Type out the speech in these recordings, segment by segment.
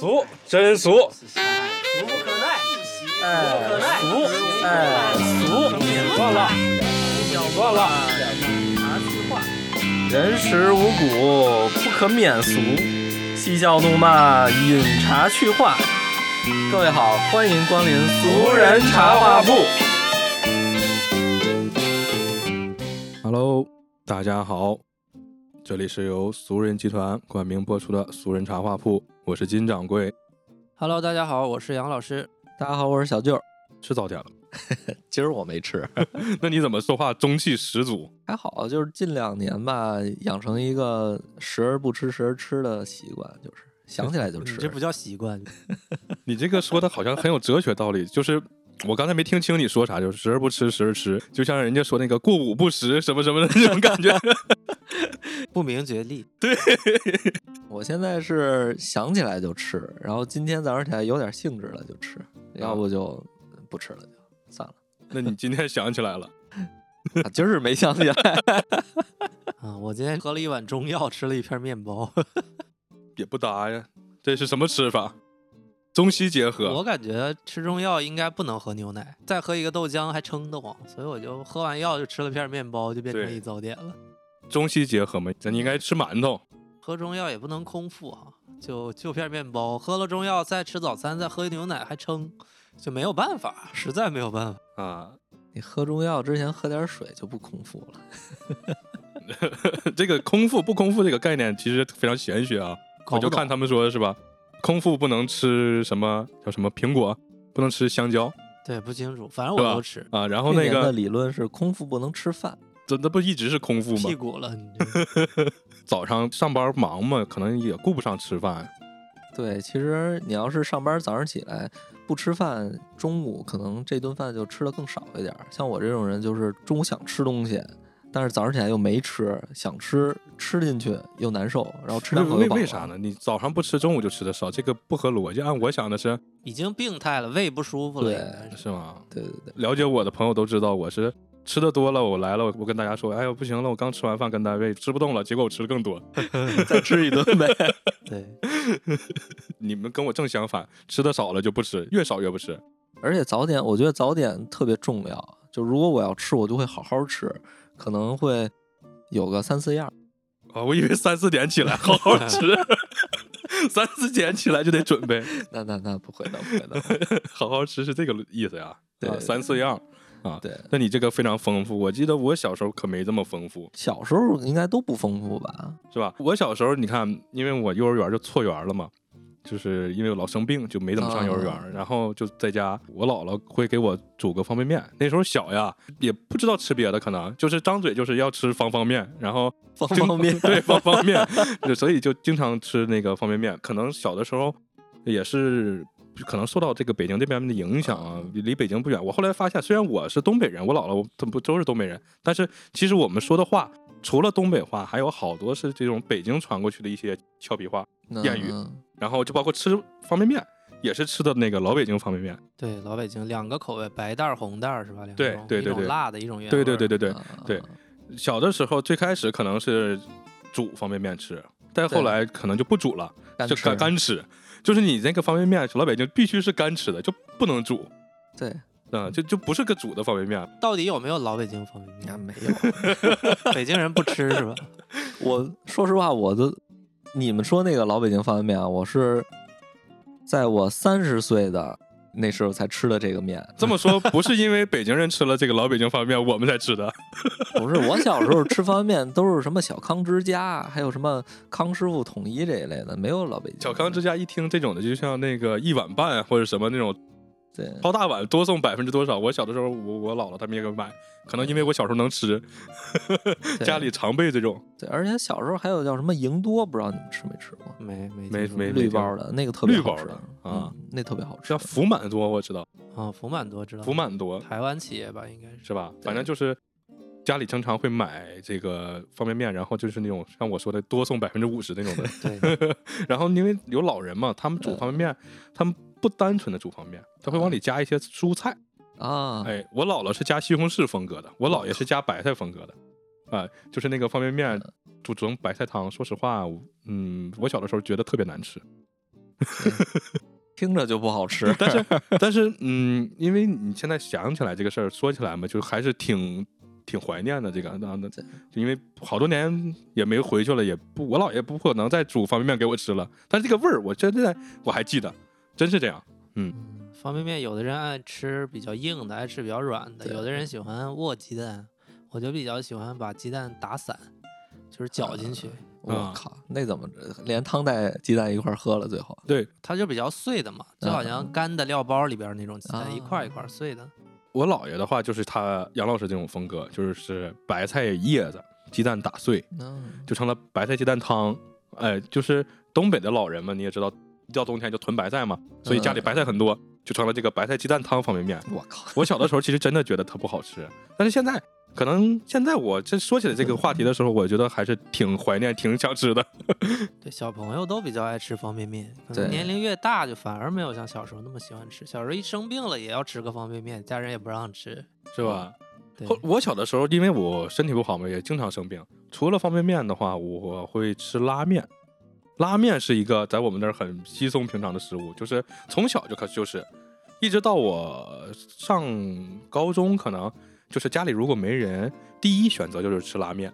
俗，真俗，俗不可耐，哎，可耐。俗，哎，俗，算了，算了。人食五谷，不可免俗。嬉笑怒骂，饮茶去话。各位好，欢迎光临俗人茶话铺。Hello，大家好，这里是由俗人集团冠名播出的俗人茶话铺，我是金掌柜。Hello，大家好，我是杨老师。大家好，我是小舅。吃早点了，今儿我没吃，那你怎么说话中气十足？还好，就是近两年吧，养成一个时而不吃，时而吃的习惯，就是想起来就吃。这不叫习惯，你这个说的好像很有哲学道理，就是我刚才没听清你说啥，就是时而不吃，时而吃，就像人家说那个过午不食什么什么的那种感觉。不明觉厉。对 我现在是想起来就吃，然后今天早上起来有点兴致了就吃，要不就不吃了就算了。那你今天想起来了？啊今儿是没想起来，啊，我今天喝了一碗中药，吃了一片面包。也不搭呀，这是什么吃法？中西结合。我感觉吃中药应该不能喝牛奶，再喝一个豆浆还撑得慌，所以我就喝完药就吃了片面包，就变成一早点了。中西结合嘛，咱应该吃馒头。喝中药也不能空腹啊、就就片面包，喝了中药再吃早餐，再喝牛奶还撑，就没有办法，实在没有办法。啊，你喝中药之前喝点水就不空腹了。这个空腹不空腹这个概念其实非常玄学啊。我就看他们说的是吧，空腹不能吃什么叫什么苹果，不能吃香蕉对，不清楚，反正我都吃。啊。然后那个理论是空腹不能吃饭，这那不一直是空腹吗？屁股了，你这 早上上班忙嘛，可能也顾不上吃饭。对，其实你要是上班早上起来不吃饭，中午可能这顿饭就吃的更少一点。像我这种人，就是中午想吃东西，但是早上起来又没吃，想吃吃进去又难受，然后吃两口为又饱了？为啥呢？你早上不吃，中午就吃的少，这个不合逻辑。按我想的是，已经病态了，胃不舒服了，对是。是吗？对对对，了解我的朋友都知道，我是吃的多了，我来了，我跟大家说，哎呦不行了，我刚吃完饭跟单位吃不动了，结果我吃的更多。再吃一顿呗。对，你们跟我正相反，吃的少了就不吃，越少越不吃。而且早点，我觉得早点特别重要。就如果我要吃，我就会好好吃，可能会有个三四样儿。啊，我以为三四点起来好好吃，三四点起来就得准备，那那那不会的，不会的。好好吃是这个意思呀？对三四样啊。对，那你这个非常丰富，我记得我小时候可没这么丰富，小时候应该都不丰富吧？是吧？我小时候你看，因为我幼儿园就错园了嘛，就是因为我老生病，就没怎么上幼儿园，啊然后就在家，我姥姥会给我煮个方便面。那时候小呀，也不知道吃别的，可能就是张嘴就是要吃方方面，然后 方经方面 对方方面，就所以就经常吃那个方便面。可能小的时候也是可能受到这个北京这边的影响啊，离北京不远。我后来发现，虽然我是东北人，我姥姥他们不都是东北人，但是其实我们说的话。除了东北话，还有好多是这种北京传过去的一些俏皮话，谚语嗯然后就包括吃方便面，也是吃的那个老北京方便面。对，老北京两个口味，白袋儿、红袋儿是吧？两对种一种对对对辣的，一种原对对对对对，啊对小的时候最开始可能是煮方便面吃，但后来可能就不煮了，就干吃干干吃。就是你那个方便面，老北京必须是干吃的，就不能煮，对，嗯，就就不是个煮的方便面。到底有没有老北京方便啊面？没有。北京人不吃是吧？我说实话，我的你们说那个老北京方便面啊，我是在我三十岁的那时候才吃的这个面。这么说不是因为北京人吃了这个老北京方便面，我们才吃的。不是我小时候吃方便面都是什么小康之家，还有什么康师傅统一这一类的，没有老北京。小康之家一听这种的，就像那个一碗半或者什么那种对超大碗多送百分之多少。我小的时候，我我姥姥他们也给买，可能因为我小时候能吃，对 家里常备这种对，而且小时候还有叫什么赢多，不知道你们吃没吃过？没没没没绿包的那个特别好吃绿包的啊嗯，那特别好吃叫。福满多，我知道啊，福满多知道，福满多台湾企业吧，应该是。是吧？反正就是家里经常会买这个方便面，然后就是那种像我说的多送百分之五十那种的。对，然后因为有老人嘛，他们煮嗯方便面，他们不单纯的煮方便面，他会往里加一些蔬菜。啊，哎，我姥姥是加西红柿风格的，我姥爷是加白菜风格的。啊、就是那个方便面煮成白菜汤，说实话，嗯，我小的时候觉得特别难吃，听着就不好吃。但是但是嗯，因为你现在想起来这个事儿，说起来嘛，就还是挺挺怀念的这个。那那就因为好多年也没回去了，也不我姥爷不可能再煮方便面给我吃了，但是这个味儿我现在我还记得，真是这样。嗯，方便面有的人爱吃比较硬的，爱吃比较软的，有的人喜欢握鸡蛋，我就比较喜欢把鸡蛋打散，就是搅进去，我啊靠，那怎么连汤带鸡蛋一块喝了？最后对它就比较碎的嘛，就好像嗯干的料包里边那种鸡蛋，啊一块一块碎的。我姥爷的话，就是他杨老师这种风格，就是是白菜叶子，鸡蛋打碎，嗯，就成了白菜鸡蛋汤。哎，就是东北的老人们，你也知道，一到冬天就囤白菜嘛，所以家里白菜很多，就成了这个白菜鸡蛋汤方便面。我靠，我小的时候其实真的觉得它不好吃，但是现在可能现在我这说起来这个话题的时候，我觉得还是挺怀念、挺想吃的。对，小朋友都比较爱吃方便面，可能年龄越大就反而没有像小时候那么喜欢吃。小时候一生病了也要吃个方便面，家人也不让吃。是吧？我小的时候，因为我身体不好嘛，也经常生病。除了方便面的话，我会吃拉面。拉面是一个在我们那儿很稀松平常的食物，就是从小就开始就是，一直到我上高中，可能就是家里如果没人，第一选择就是吃拉面，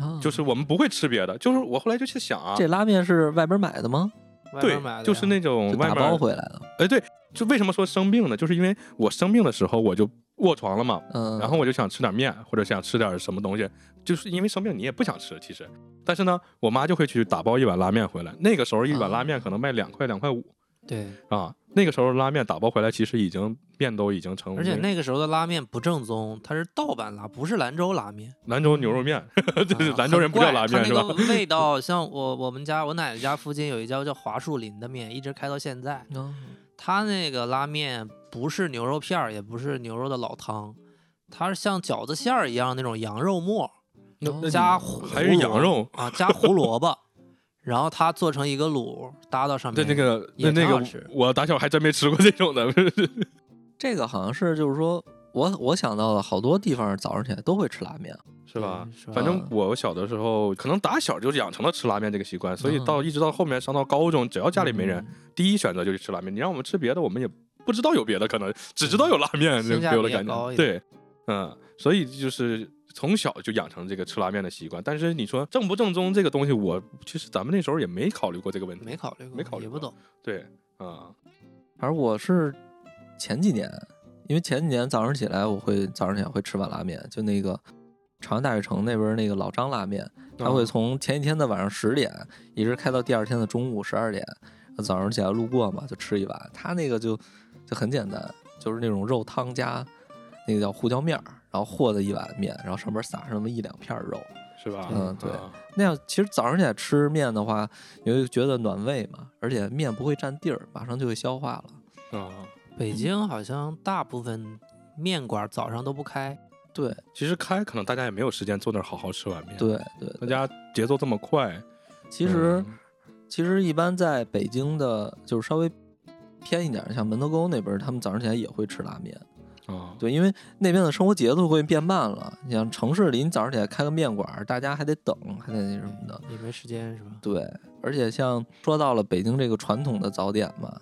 啊就是我们不会吃别的。就是我后来就去想啊，这拉面是外边买的吗？对外买的，就是那种打外面包回来的。哎，对，就为什么说生病呢？就是因为我生病的时候我就卧床了嘛，嗯，然后我就想吃点面，或者想吃点什么东西，就是因为生病你也不想吃，其实，但是呢，我妈就会去打包一碗拉面回来。那个时候一碗拉面可能卖两块两块五对，啊，那个时候拉面打包回来其实已经面都已经成，而且那个时候的拉面不正宗，它是盗版拉，不是兰州拉面。兰州牛肉面，兰州人不叫拉面是吧？味道像我我们家我奶奶家附近有一家叫华树林的面，一直开到现在。嗯它那个拉面不是牛肉片儿，也不是牛肉的老汤，它是像饺子馅儿一样那种羊肉末那那加胡还是羊肉，啊，加胡萝卜，然后它做成一个卤搭到上面。对那个也那那个挺好吃，我打小还真没吃过这种的。这个好像是就是说我我想到了好多地方早上起来都会吃拉面。是吧？是吧反正我小的时候，可能打小就养成了吃拉面这个习惯，所以嗯到一直到后面上到高中，只要家里没人，嗯第一选择就是吃拉面。你让我们吃别的，我们也不知道有别的，可能只知道有拉面，性价比也给我的感觉。对，嗯，所以就是从小就养成这个吃拉面的习惯。但是你说正不正宗这个东西，我其实咱们那时候也没考虑过这个问题。没考虑过，没考虑过也不懂。对，啊、反正我是前几年，因为前几年早上起来我会早上起来会吃碗拉面，就那个长安大悦城那边那个老张拉面，他会啊从前一天的晚上十点一直开到第二天的中午十二点，早上起来路过嘛就吃一碗。他那个就就很简单，就是那种肉汤加那个叫胡椒面儿，然后和的一碗面，然后上面撒上那么一两片肉。是吧？嗯对啊那样其实早上起来吃面的话，你会觉得暖胃嘛，而且面不会占地儿，马上就会消化了。啊。北京好像大部分面馆早上都不开，对其实开可能大家也没有时间坐那儿好好吃碗面，，对对，大家节奏这么快，其实、嗯其实一般在北京的，就是稍微偏一点，像门头沟那边儿，他们早上起来也会吃拉面。啊，对，因为那边的生活节奏会变慢了。你像城市里，你早上起来开个面馆儿，大家还得等，还得那什么的。也没时间是吧？对，而且像说到了北京这个传统的早点嘛，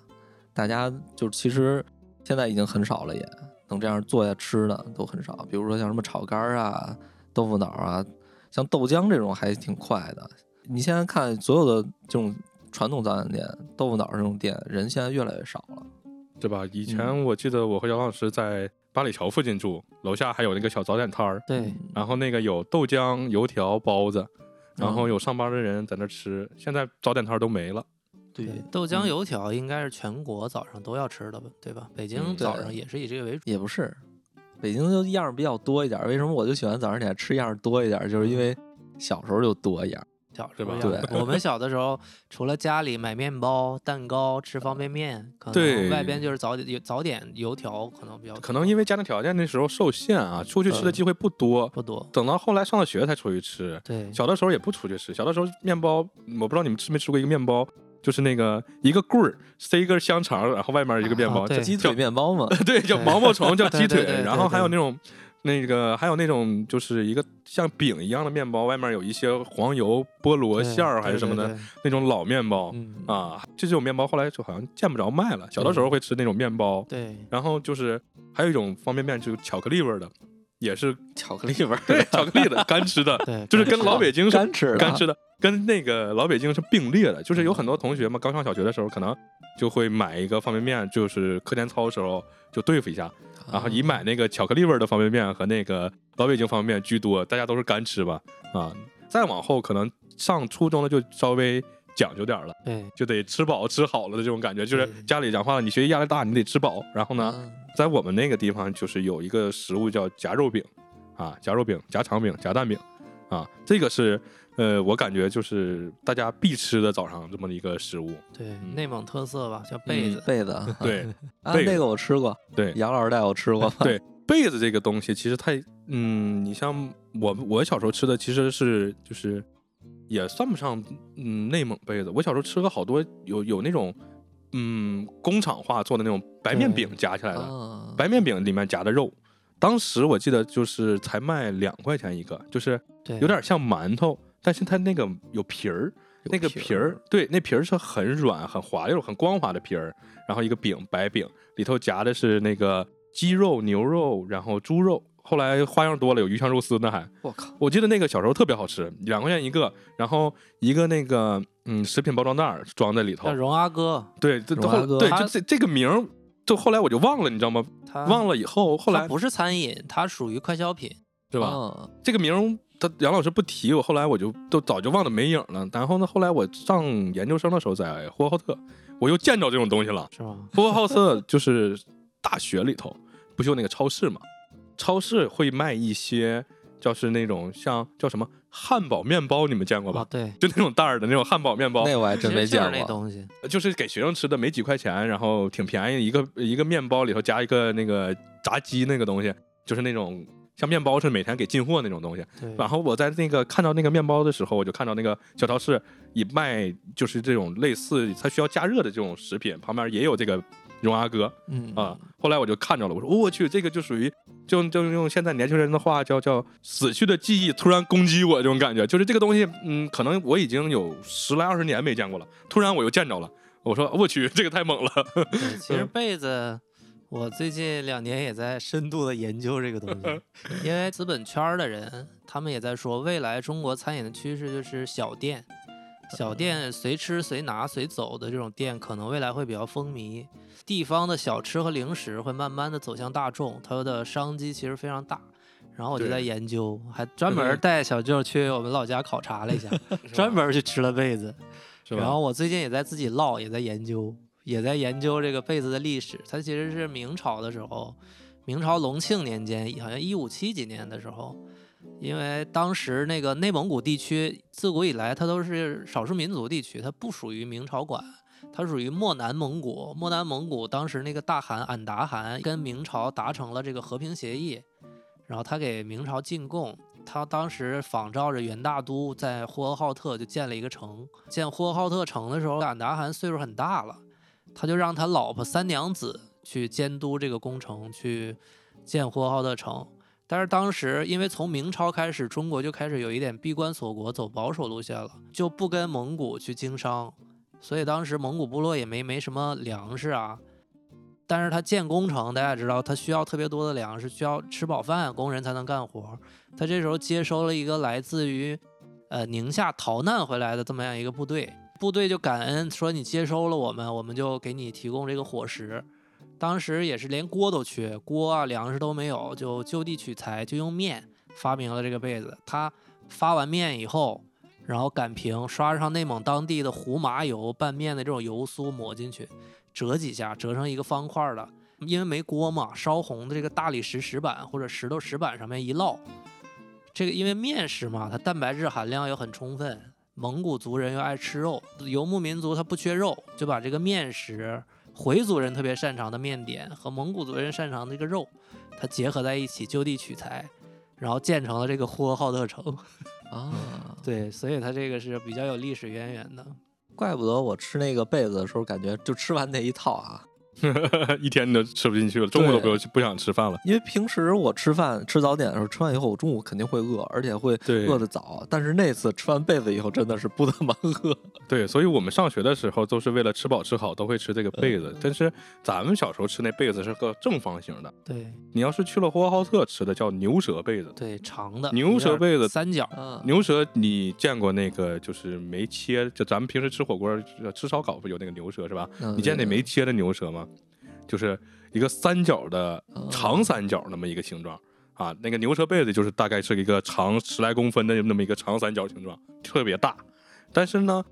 大家就其实现在已经很少了也，能这样坐下吃的都很少。比如说像什么炒肝儿啊、豆腐脑儿啊，像豆浆这种还挺快的。你现在看所有的这种传统早餐店，豆腐脑儿这种店，人现在越来越少了。对吧？以前嗯我记得我和姚老师在八里桥附近住，楼下还有那个小早点摊儿，对，嗯然后那个有豆浆、油条、包子，然后嗯有上班的人在那吃。现在早点摊儿都没了，对豆浆嗯油条应该是全国早上都要吃的吧，对吧？北京嗯早上也是以这个为主。也不是，北京就样儿比较多一点儿。为什么我就喜欢早上起来吃样儿多一点儿？就是因为小时候就多样儿。小时对吧候对我们小的时候，除了家里买面包、蛋糕、吃方便面，可能外边就是早点、早点油条，可能比较可能因为家庭条件那时候受限啊，出去吃的嗯机会不多。不多。等到后来上了学才出去吃，对，小的时候也不出去吃。小的时候面包，我不知道你们吃没吃过一个面包，就是那个一个棍儿塞一根香肠，然后外面一个面包，啊对。鸡腿。面包嘛，对，叫毛毛虫，叫鸡腿，然后还有那种那个还有那种就是一个像饼一样的面包，外面有一些黄油、菠萝馅儿还是什么的那种老面包。嗯。啊。这种面包后来就好像见不着卖了。小的时候会吃那种面包，对，然后就是还有一种方便面，就是巧克力味的，也是巧克力味儿，对巧克力的 干吃的，对，就是跟老北京是干吃的干吃的，跟那个老北京是并列的。就是有很多同学嘛，刚上小学的时候，可能就会买一个方便面，就是课间操的时候就对付一下，然后以买那个巧克力味儿的方便面和那个老北京方便面居多，大家都是干吃吧，啊，再往后可能上初中了就稍微讲究点儿了，对。就得吃饱吃好了的这种感觉，就是家里讲话了，你学习压力大，你得吃饱，然后呢，嗯。在我们那个地方就是有一个食物叫夹肉饼，啊，夹肉饼、夹肠饼、夹蛋饼，啊，这个是呃，我感觉就是大家必吃的早上这么一个食物。对，嗯。内蒙特色吧，叫被子。被子，对 啊，那个我吃过，对。杨老师带我吃过，对，被子这个东西其实太，嗯，你像我我小时候吃的其实是就是也算不上嗯内蒙被子，我小时候吃过好多有有那种嗯工厂化做的那种白面饼夹起来的，啊，白面饼里面夹的肉，当时我记得就是才卖两块钱一个，就是对，有点像馒头，但是它那个有皮儿，那个皮儿，对，那皮儿是很软、很滑溜、很光滑的皮儿，然后一个饼，白饼里头夹的是那个鸡肉、牛肉，然后猪肉。后来花样多了，有鱼香肉丝，那还我靠，我记得那个小时候特别好吃，两块钱一个，然后一个那个嗯食品包装袋儿装在里头叫，荣阿哥，对，这荣阿哥后对，就这这个名儿，就后来我就忘了，你知道吗？他忘了以后，后来不是餐饮，它属于快消品。是吧？啊这个名儿他杨老师不提，我后来我就都早就忘得没影了。然后呢，后来我上研究生的时候，在呼和浩特，我又见着这种东西了。是吗？呼和浩特就是大学里头，不就那个超市嘛？超市会卖一些，就是那种像叫什么汉堡面包，你们见过吧？哦，对，就那种袋儿的那种汉堡面包，那我还真没见过，那东西。就是给学生吃的，没几块钱，然后挺便宜，一个一个面包里头加一个那个炸鸡那个东西，就是那种像面包是每天给进货那种东西。然后我在那个看到那个面包的时候，我就看到那个小超市也卖，就是这种类似它需要加热的这种食品，旁边也有这个荣阿哥嗯啊。后来我就看着了，我说、哦我去，这个就属于就就用现在年轻人的话叫叫死去的记忆突然攻击我这种感觉，就是这个东西，嗯，可能我已经有十来二十年没见过了，突然我又见着了。我说我去，这个太猛了。对，其实 被子，我最近两年也在深度的研究这个东西，因为资本圈的人，他们也在说，未来中国餐饮的趋势就是小店，小店随吃随拿随走的这种店，可能未来会比较风靡。地方的小吃和零食会慢慢的走向大众，它的商机其实非常大。然后我就在研究，还专门带小舅去我们老家考察了一下，专门去吃了被子。然后我最近也在自己唠，也在研究，也在研究这个被子的历史。它其实是明朝的时候，明朝隆庆年间，好像一五七几年的时候，因为当时那个内蒙古地区自古以来它都是少数民族地区，它不属于明朝管。它属于漠南蒙古，漠南蒙古当时那个大汗俺答汗跟明朝达成了这个和平协议，然后他给明朝进贡，他当时仿照着元大都在呼和浩特就建了一个城。建呼和浩特城的时候，俺答汗岁数很大了，他就让他老婆三娘子去监督这个工程，去建呼和浩特城。但是当时因为从明朝开始，中国就开始有一点闭关锁国，走保守路线了，就不跟蒙古去经商，所以当时蒙古部落也没没什么粮食啊。但是他建工程，大家知道他需要特别多的粮食，需要吃饱饭，工人才能干活。他这时候接收了一个来自于呃宁夏逃难回来的这么样一个部队，部队就感恩说你接收了我们，我们就给你提供这个伙食。当时也是连锅都缺，锅啊粮食都没有，就就地取材，就用面发明了这个被子。他发完面以后，然后擀平，刷上内蒙当地的胡麻油拌面的这种油酥抹进去，折几下，折成一个方块的。因为没锅嘛，烧红的这个大理石石板或者石头石板上面一烙，这个因为面食嘛，它蛋白质含量又很充分，蒙古族人又爱吃肉，游牧民族他不缺肉，就把这个面食，回族人特别擅长的面点和蒙古族人擅长的这个肉，它结合在一起，就地取材，然后建成了这个呼和浩特城。啊，对，所以它这个是比较有历史渊源的。怪不得我吃那个被子的时候，感觉就吃完那一套啊，一天你都吃不进去了，中午都不用不想吃饭了。因为平时我吃饭吃早点的时候，吃完以后我中午肯定会饿，而且会饿得早。但是那次吃完被子以后，真的是不怎么饿。对，所以我们上学的时候都是为了吃饱吃好，都会吃这个被子。但是咱们小时候吃那被子是个正方形的，对你要是去了呼和浩特吃的叫牛舌被子。对，长的牛舌被子三角，啊，牛舌，你见过那个就是没切？就咱们平时吃火锅、吃烧烤不有那个牛舌是吧？嗯你见那没切的牛舌吗？就是一个三角的哦长三角那么一个形状啊。那个牛车被子就是大概是一个长十来公分的那么一个长三角形状，特别大。但是呢，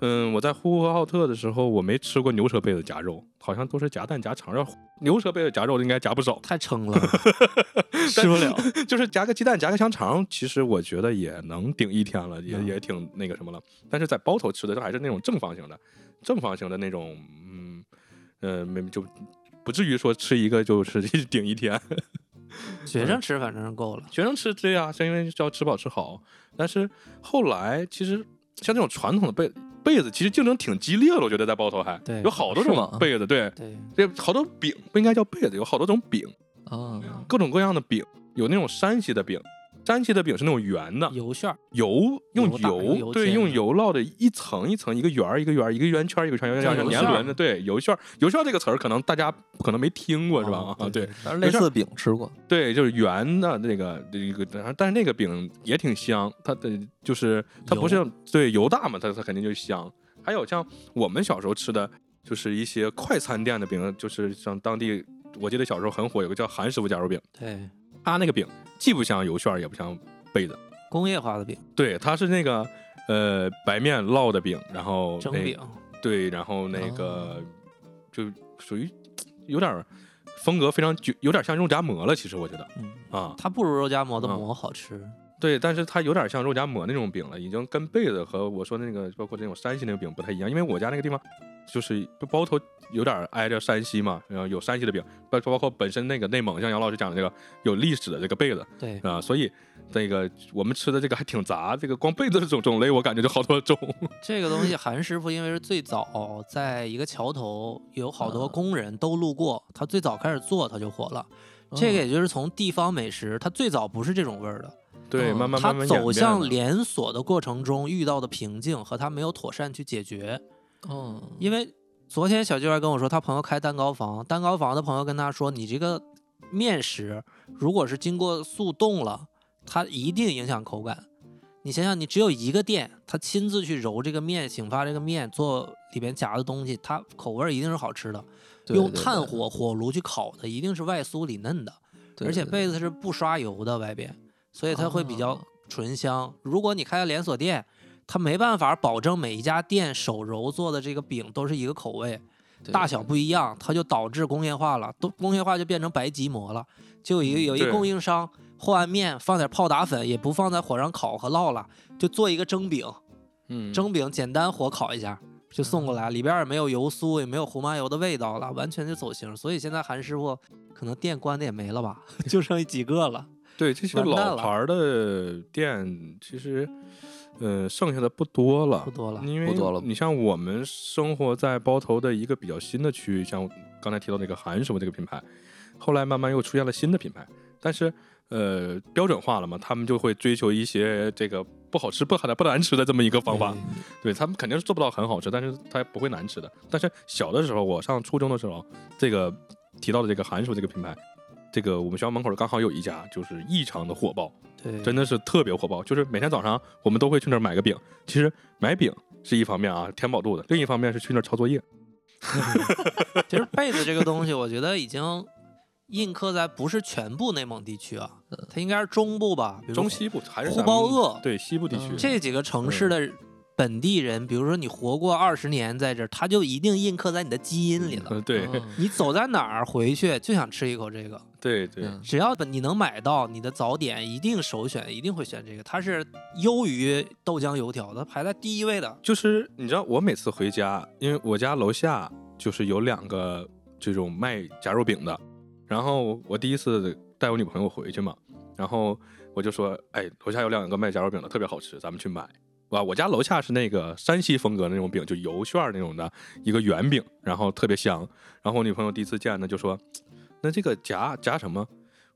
嗯，我在呼和浩特的时候，我没吃过牛车被子夹肉，好像都是夹蛋夹肠肉。牛车被子夹肉应该夹不少，太撑了，吃不了。就是夹个鸡蛋夹个香肠，其实我觉得也能顶一天了，也嗯也挺那个什么了。但是在包头吃的它还是那种正方形的，正方形的那种，嗯，呃，没就不至于说吃一个就是顶一天。学生吃反正是够了。学生吃对呀、是因为要吃饱吃好。但是后来其实像这种传统的被被子，其实竞争挺激烈的，我觉得在包头还对有好多种被子，对，对，这好多饼不应该叫被子，有好多种饼，啊，各种各样的饼，有那种山西的饼。山西的饼是那种圆的，油馅儿，油用油油油对用油烙的一层一层一个圆儿一个圆儿一个圆圈儿一个圈儿，年轮的对油馅儿油馅儿这个词儿可能大家可能没听过是吧？哦啊，对，但是类似饼吃过，对，就是圆的那个这个，但但是那个饼也挺香，它的就是它不是对油大嘛，它它肯定就香。还有像我们小时候吃的，就是一些快餐店的饼，就是像当地我记得小时候很火，有个叫韩师傅夹肉饼，对，它那个饼既不像油旋儿，也不像被子，工业化的饼，对，它是那个呃白面烙的饼，然后蒸饼，对，然后那个、哦就属于有点儿风格非常就，有点像肉夹馍了，其实我觉得嗯，啊。它不如肉夹馍的嗯馍好吃。对，但是它有点像肉夹馍那种饼了，已经跟被子和我说的那个包括这种山西那个饼不太一样，因为我家那个地方就是包头有点挨着山西嘛，然后有山西的饼，包包括本身那个内蒙，像杨老师讲的这个有历史的这个被子对，啊、所以那个我们吃的这个还挺杂，这个光被子的种种类我感觉就好多种。这个东西韩师傅因为是最早在一个桥头有好多啊工人都路过，他最早开始做他就火了。这个也就是从地方美食，它最早不是这种味儿的，对，慢慢慢慢演走向连锁的过程中遇到的瓶颈和他没有妥善去解决。哦，因为昨天小舅儿跟我说，他朋友开蛋糕房，蛋糕房的朋友跟他说，你这个面食如果是经过速冻了，它一定影响口感。你想想，你只有一个店，他亲自去揉这个面、醒发这个面，做里边夹的东西，它口味儿一定是好吃的。用对对对炭火火炉去烤的，一定是外酥里嫩的，而且被子是不刷油的外边，所以它会比较哦醇香。如果你开连锁店，它没办法保证每一家店手揉做的这个饼都是一个口味，大小不一样，它就导致工业化了，都工业化就变成白吉馍了。就有一个有一供应商和完面放点泡打粉，也不放在火上烤和烙了，就做一个蒸饼，嗯蒸饼简单火烤一下就送过来，里边也没有油酥，也没有胡麻油的味道了，完全就走形。所以现在韩师傅可能店关的也没了吧，就剩几个了。对这些老牌儿的店，其实呃剩下的不多了不。多了，因为你像我们生活在包头的一个比较新的区域，像刚才提到那个韩师傅这个品牌，后来慢慢又出现了新的品牌，但是呃标准化了嘛，他们就会追求一些这个不好吃、不好的、不难吃的这么一个方法。对他们肯定是做不到很好吃，但是它不会难吃的。但是小的时候，我上初中的时候，这个提到的这个韩师傅这个品牌。这个我们学校门口刚好有一家，就是异常的火爆，对对，真的是特别火爆，就是每天早上我们都会去那儿买个饼。其实买饼是一方面啊，填饱肚子；另一方面是去那儿抄作业。其实被子这个东西，我觉得已经印刻在不是全部内蒙地区啊，它应该是中部吧，比如中西部还是呼包鄂对西部地区嗯，这几个城市的本地人，比如说你活过二十年在这儿，他就一定印刻在你的基因里了。嗯，对嗯你走在哪儿回去就想吃一口这个，对对，嗯只要你能买到，你的早点一定首选，一定会选这个。它是优于豆浆油条的，排在第一位的。就是你知道，我每次回家，因为我家楼下就是有两个这种卖夹肉饼的，然后我第一次带我女朋友回去嘛，然后我就说，哎，楼下有两个卖夹肉饼的，特别好吃，咱们去买。哇，我家楼下是那个山西风格的那种饼，就油旋儿那种的一个圆饼，然后特别香。然后我女朋友第一次见呢，就说：“那这个夹夹什么？”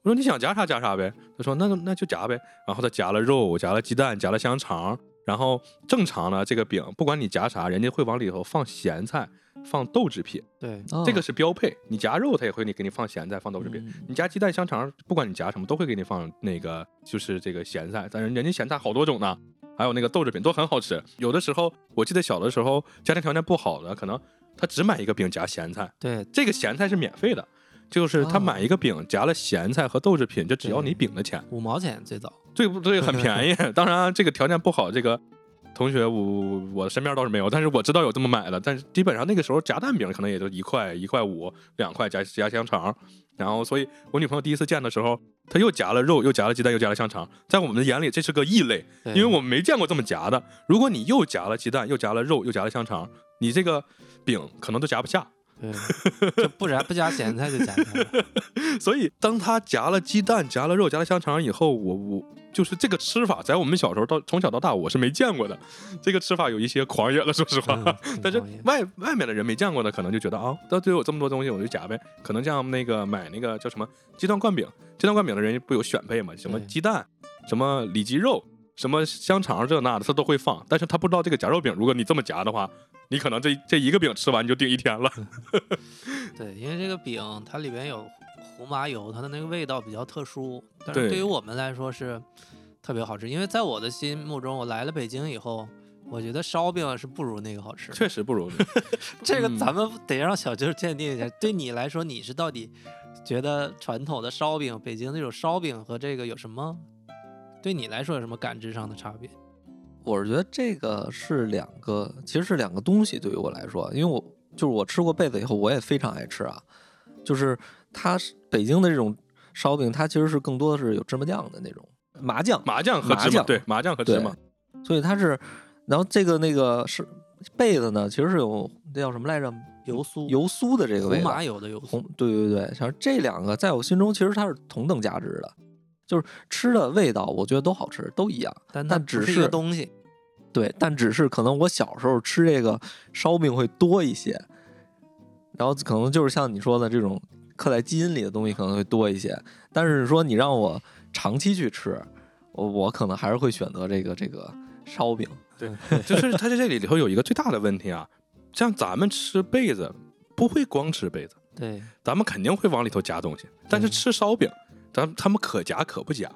我说：“你想夹啥夹啥呗。”他说：“那那就夹呗。”然后他夹了肉，夹了鸡蛋，夹了香肠。然后正常的这个饼，不管你夹啥，人家会往里头放咸菜，放豆制品，对，这个是标配。你夹肉，他也会你给你放咸菜，放豆制品。嗯你夹鸡蛋、香肠，不管你夹什么，都会给你放那个就是这个咸菜。但是人家咸菜好多种呢，还有那个豆制品都很好吃。有的时候我记得小的时候家庭条件不好的，可能他只买一个饼夹咸菜，对，这个咸菜是免费的，就是他哦买一个饼夹了咸菜和豆制品，就只要你饼的钱。五毛钱最早。对不对？很便宜。当然，这个条件不好，这个同学我我身边倒是没有，但是我知道有这么买的。但是基本上那个时候夹蛋饼可能也就一块、一块五、两块夹夹香肠。然后，所以我女朋友第一次见的时候，她又夹了肉，又夹了鸡蛋，又夹了香肠。在我们的眼里，这是个异类，因为我们没见过这么夹的。如果你又夹了鸡蛋，又夹了肉，又夹了香肠，你这个饼可能都夹不下。对，就不然不加咸菜就加菜了。所以当他夹了鸡蛋、夹了肉、夹了香肠以后，我我就是这个吃法，在我们小时候到从小到大我是没见过的。这个吃法有一些狂野了，说实话。嗯 但是外外面的人没见过的，可能就觉得啊，都都有这么多东西，我就夹呗。可能像那个买那个叫什么鸡蛋灌饼，鸡蛋灌饼的人不有选配吗？什么鸡蛋，什么里脊肉，什么香肠这那的，他都会放。但是他不知道这个夹肉饼，如果你这么夹的话，你可能这这一个饼吃完你就顶一天了。对，因为这个饼它里边有胡麻油，它的那个味道比较特殊，但对是对于我们来说是特别好吃。因为在我的心目中，我来了北京以后，我觉得烧饼是不如那个好吃。确实不容易。这个嗯咱们得让小舅鉴定一下。对你来说，你是到底觉得传统的烧饼，北京那种烧饼和这个有什么？对你来说有什么感知上的差别？我是觉得这个是两个，其实是两个东西。对于我来说，因为我就是我吃过贝子以后，我也非常爱吃啊。就是它是北京的这种烧饼，它其实是更多的是有芝麻酱的那种麻酱，麻酱和芝麻，麻对麻酱和芝麻，所以它是，然后这个那个是被子呢，其实是有那叫什么来着？油酥油酥的这个胡味道。麻油的油酥红，，对对对，像这两个在我心中其实它是同等价值的，就是吃的味道，我觉得都好吃，都一样。但它但只不是一个是东西。对，但只是可能我小时候吃这个烧饼会多一些，然后可能就是像你说的这种刻在基因里的东西可能会多一些。但是说你让我长期去吃，我我可能还是会选择这个这个烧饼。对，就是它在这里里头有一个最大的问题啊，像咱们吃被子不会光吃被子，对，咱们肯定会往里头加东西，但是吃烧饼，咱他们可夹可不夹，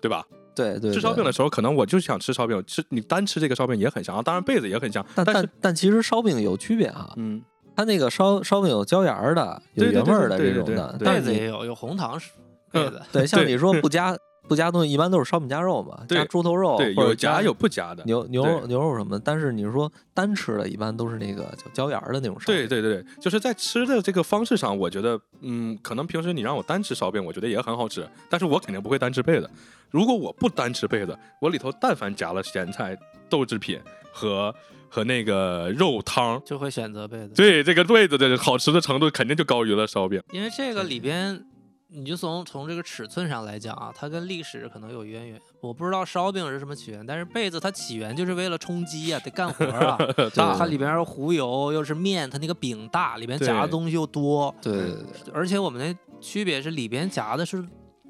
对吧？对对，吃烧饼的时候，可能我就想吃烧饼，吃你单吃这个烧饼也很香，当然被子也很香，但但但但其实烧饼有区别哈，嗯，它那个烧烧饼有椒盐儿的，有原味儿的这种的，被子也有，有红糖是被嗯子。对像你说不加不加东西，一般都是烧饼加肉嘛，加猪头肉对，有夹有不夹的，牛牛肉牛肉什么的。但是你说单吃的，一般都是那个叫椒盐儿的那种烧饼。对对对对，就是在吃的这个方式上，我觉得，嗯，可能平时你让我单吃烧饼，我觉得也很好吃，但是我肯定不会单吃被子。如果我不单吃被子，我里头但凡夹了咸菜、豆制品和和那个肉汤，就会选择被子，对这个被子的好吃的程度肯定就高于了烧饼。因为这个里边，你就从从这个尺寸上来讲啊，它跟历史可能有渊源。我不知道烧饼是什么起源，但是被子它起源就是为了充饥啊，得干活啊。大它里边儿糊油又是面，它那个饼大，里边夹的东西又多，对对对对而且我们那区别是里边夹的是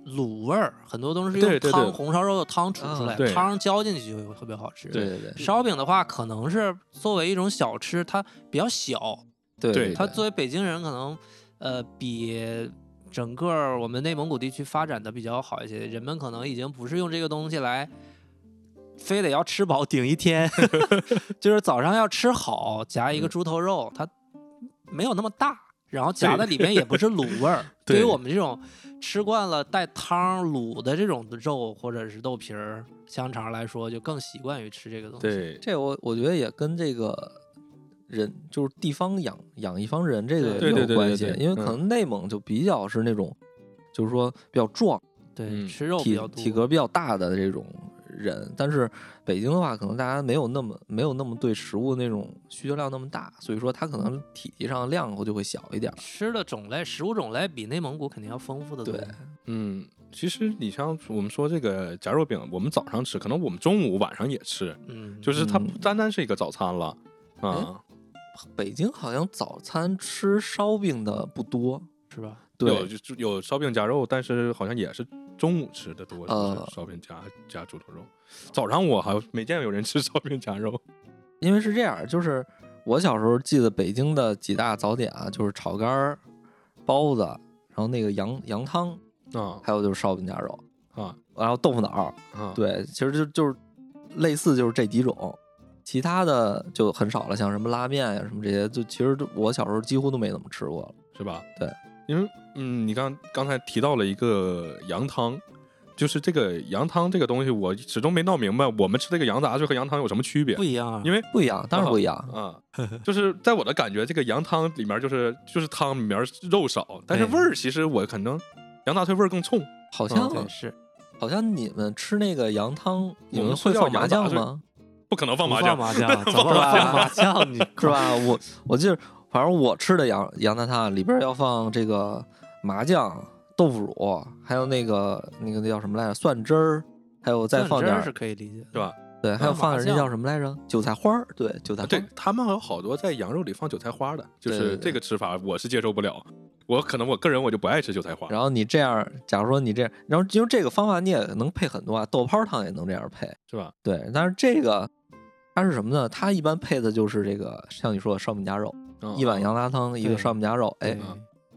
卤味儿，很多都是用汤对对红烧肉的汤煮出啊来，对汤浇进去就会特别好吃。对对对烧饼的话，可能是作为一种小吃，它比较小，对对它作为北京人，可能呃比整个我们内蒙古地区发展的比较好一些，人们可能已经不是用这个东西来。非得要吃饱顶一天，就是早上要吃好，夹一个嗯猪头肉，它没有那么大，然后夹在里面也不是卤味儿。对于我们这种吃惯了带汤卤的这种肉或者是豆皮儿、香肠来说，就更习惯于吃这个东西。对，这我我觉得也跟这个人就是地方养养一方人这个也有关系因为可嗯能内蒙就比较是那种，就是说比较壮，对，嗯吃肉比体较多。体格比较大的这种人，但是北京的话，可能大家没有那么没有那么对食物那种需求量那么大，所以说它可能体积上量就会小一点。吃的种类、食物种类比内蒙古肯定要丰富的多。对，嗯，其实你像我们说这个夹肉饼，我们早上吃，可能我们中午、晚上也吃，嗯，就是它嗯不单单是一个早餐了啊。北京好像早餐吃烧饼的不多，是吧？对，就就有烧饼夹肉，但是好像也是中午吃的多，烧饼夹夹猪头肉。早上我好像没见有人吃烧饼夹肉。因为是这样，就是我小时候记得北京的几大早点啊，就是炒肝儿、包子，然后那个羊羊汤，啊还有就是烧饼夹肉，啊然后豆腐脑！对，其实就就是类似就是这几种，其他的就很少了，像什么拉面呀、什么这些，就其实我小时候几乎都没怎么吃过了。是吧？对，因为嗯，你刚刚才提到了一个羊汤，就是这个羊汤这个东西，我始终没闹明白，我们吃这个羊杂碎和羊汤有什么区别不？一样啊，因为不一样，当然不一样。啊，就是在我的感觉，这个羊汤里面就是就是汤里面肉少，但是味儿其实我可能羊杂碎味儿更冲。好像、对是好像你们吃那个羊汤，你们会放麻酱吗？不可能放麻酱，麻酱，怎么是吧放麻酱？你 是？吧？我我记得，反正我吃的羊羊杂汤里边要放这个麻酱、豆腐乳，还有那个那个那叫什么来着？蒜汁儿，还有再放点是可以理解的，是吧？对，还有放点儿那叫什么来着？韭菜花儿，对，韭菜花对。他们有好多在羊肉里放韭菜花的，就是这个吃法我是接受不了。我可能我个人我就不爱吃韭菜花。然后你这样，假如说你这样，然后因为这个方法你也能配很多啊，豆泡汤也能这样配，是吧？对。但是这个它是什么呢？它一般配的就是这个，像你说的烧饼夹肉，嗯一碗羊杂汤，一个对烧饼夹肉，哎，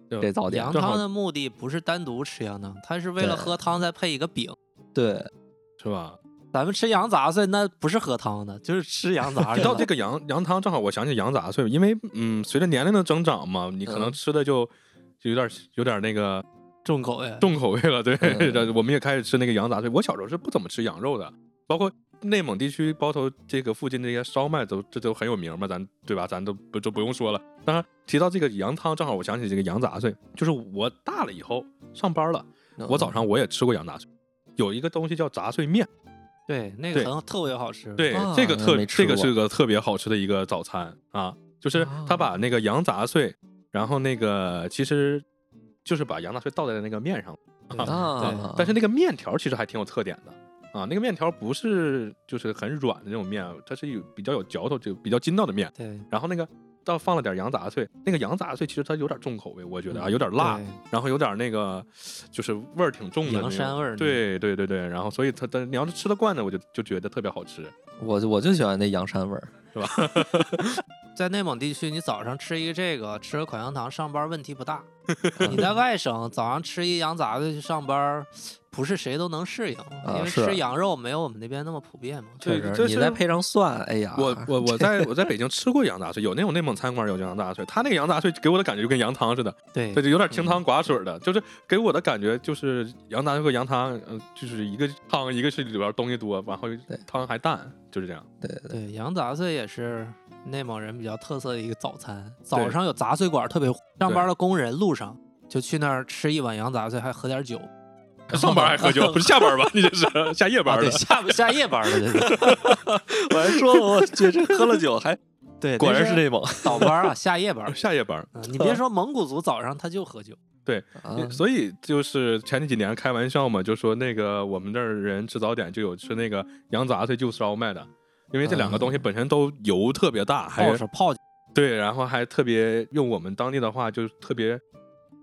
对对这早点羊汤的目的不是单独吃羊汤，它是为了喝汤再配一个饼。对，是吧？咱们吃羊杂碎那不是喝汤的，就是吃羊杂提去了。到这个羊羊汤，正好我想起羊杂碎，因为嗯，随着年龄的增长嘛，你可能嗯吃的就就有点有点那个重口味，重口味了。对，嗯我们也开始吃那个羊杂碎。我小时候是不怎么吃羊肉的，包括内蒙地区包头这个附近这些烧麦都这都很有名嘛，咱对吧？咱都不就不用说了。当然提到这个羊汤，正好我想起这个羊杂碎，就是我大了以后上班了，我早上我也吃过羊杂碎，有一个东西叫杂碎面。对那对个很特别好吃。对，啊这个特这个是个特别好吃的一个早餐啊，就是他把那个羊杂碎，然后那个其实就是把羊杂碎倒在那个面上，对啊，但是那个面条其实还挺有特点的啊，那个面条不是就是很软的那种面，它是有比较有嚼头，就比较筋道的面，对然后那个。倒放了点羊杂碎，那个羊杂碎其实它有点重口味，我觉得啊，有点辣，对然后有点那个，就是味儿挺重的羊膻味儿对对对对，然后所以它的你要是吃得惯的，我就就觉得特别好吃。我就我就喜欢那羊膻味儿。是吧 在内蒙地区，你早上吃一个这个，吃个口香糖上班问题不大。你在外省早上吃一羊杂碎去上班，不是谁都能适应，因为吃羊肉没有我们那边那么普遍嘛。对确实，这是你再配上蒜，哎呀，我我我在我在北京吃过羊杂碎，有那种内蒙餐馆有羊杂碎，他那个羊杂碎给我的感觉就跟羊汤似的，对对，就有点清汤寡水的，就是给我的感觉就是羊杂碎和羊汤，嗯、就是一个汤，一个是里边东西多，然后汤还淡，就是这样。对对对，羊杂碎也是内蒙人比较特色的一个早餐。早上有杂碎馆特别火，上班的工人路上就去那儿吃一碗羊杂碎，还喝点酒。上班还喝酒，不是下班吧？你这是下夜啊，班的。对，下下夜班的这是。我还说，我去这喝了酒还 对，果然是内蒙倒班啊，下夜班。下夜班，嗯你别说蒙古族早上他就喝酒，对，所以就是前几年开玩笑嘛，就说那个我们这儿人吃早点就有吃那个羊杂碎就烧麦的，因为这两个东西本身都油特别大，还泡是泡对，然后还特别用我们当地的话就是特别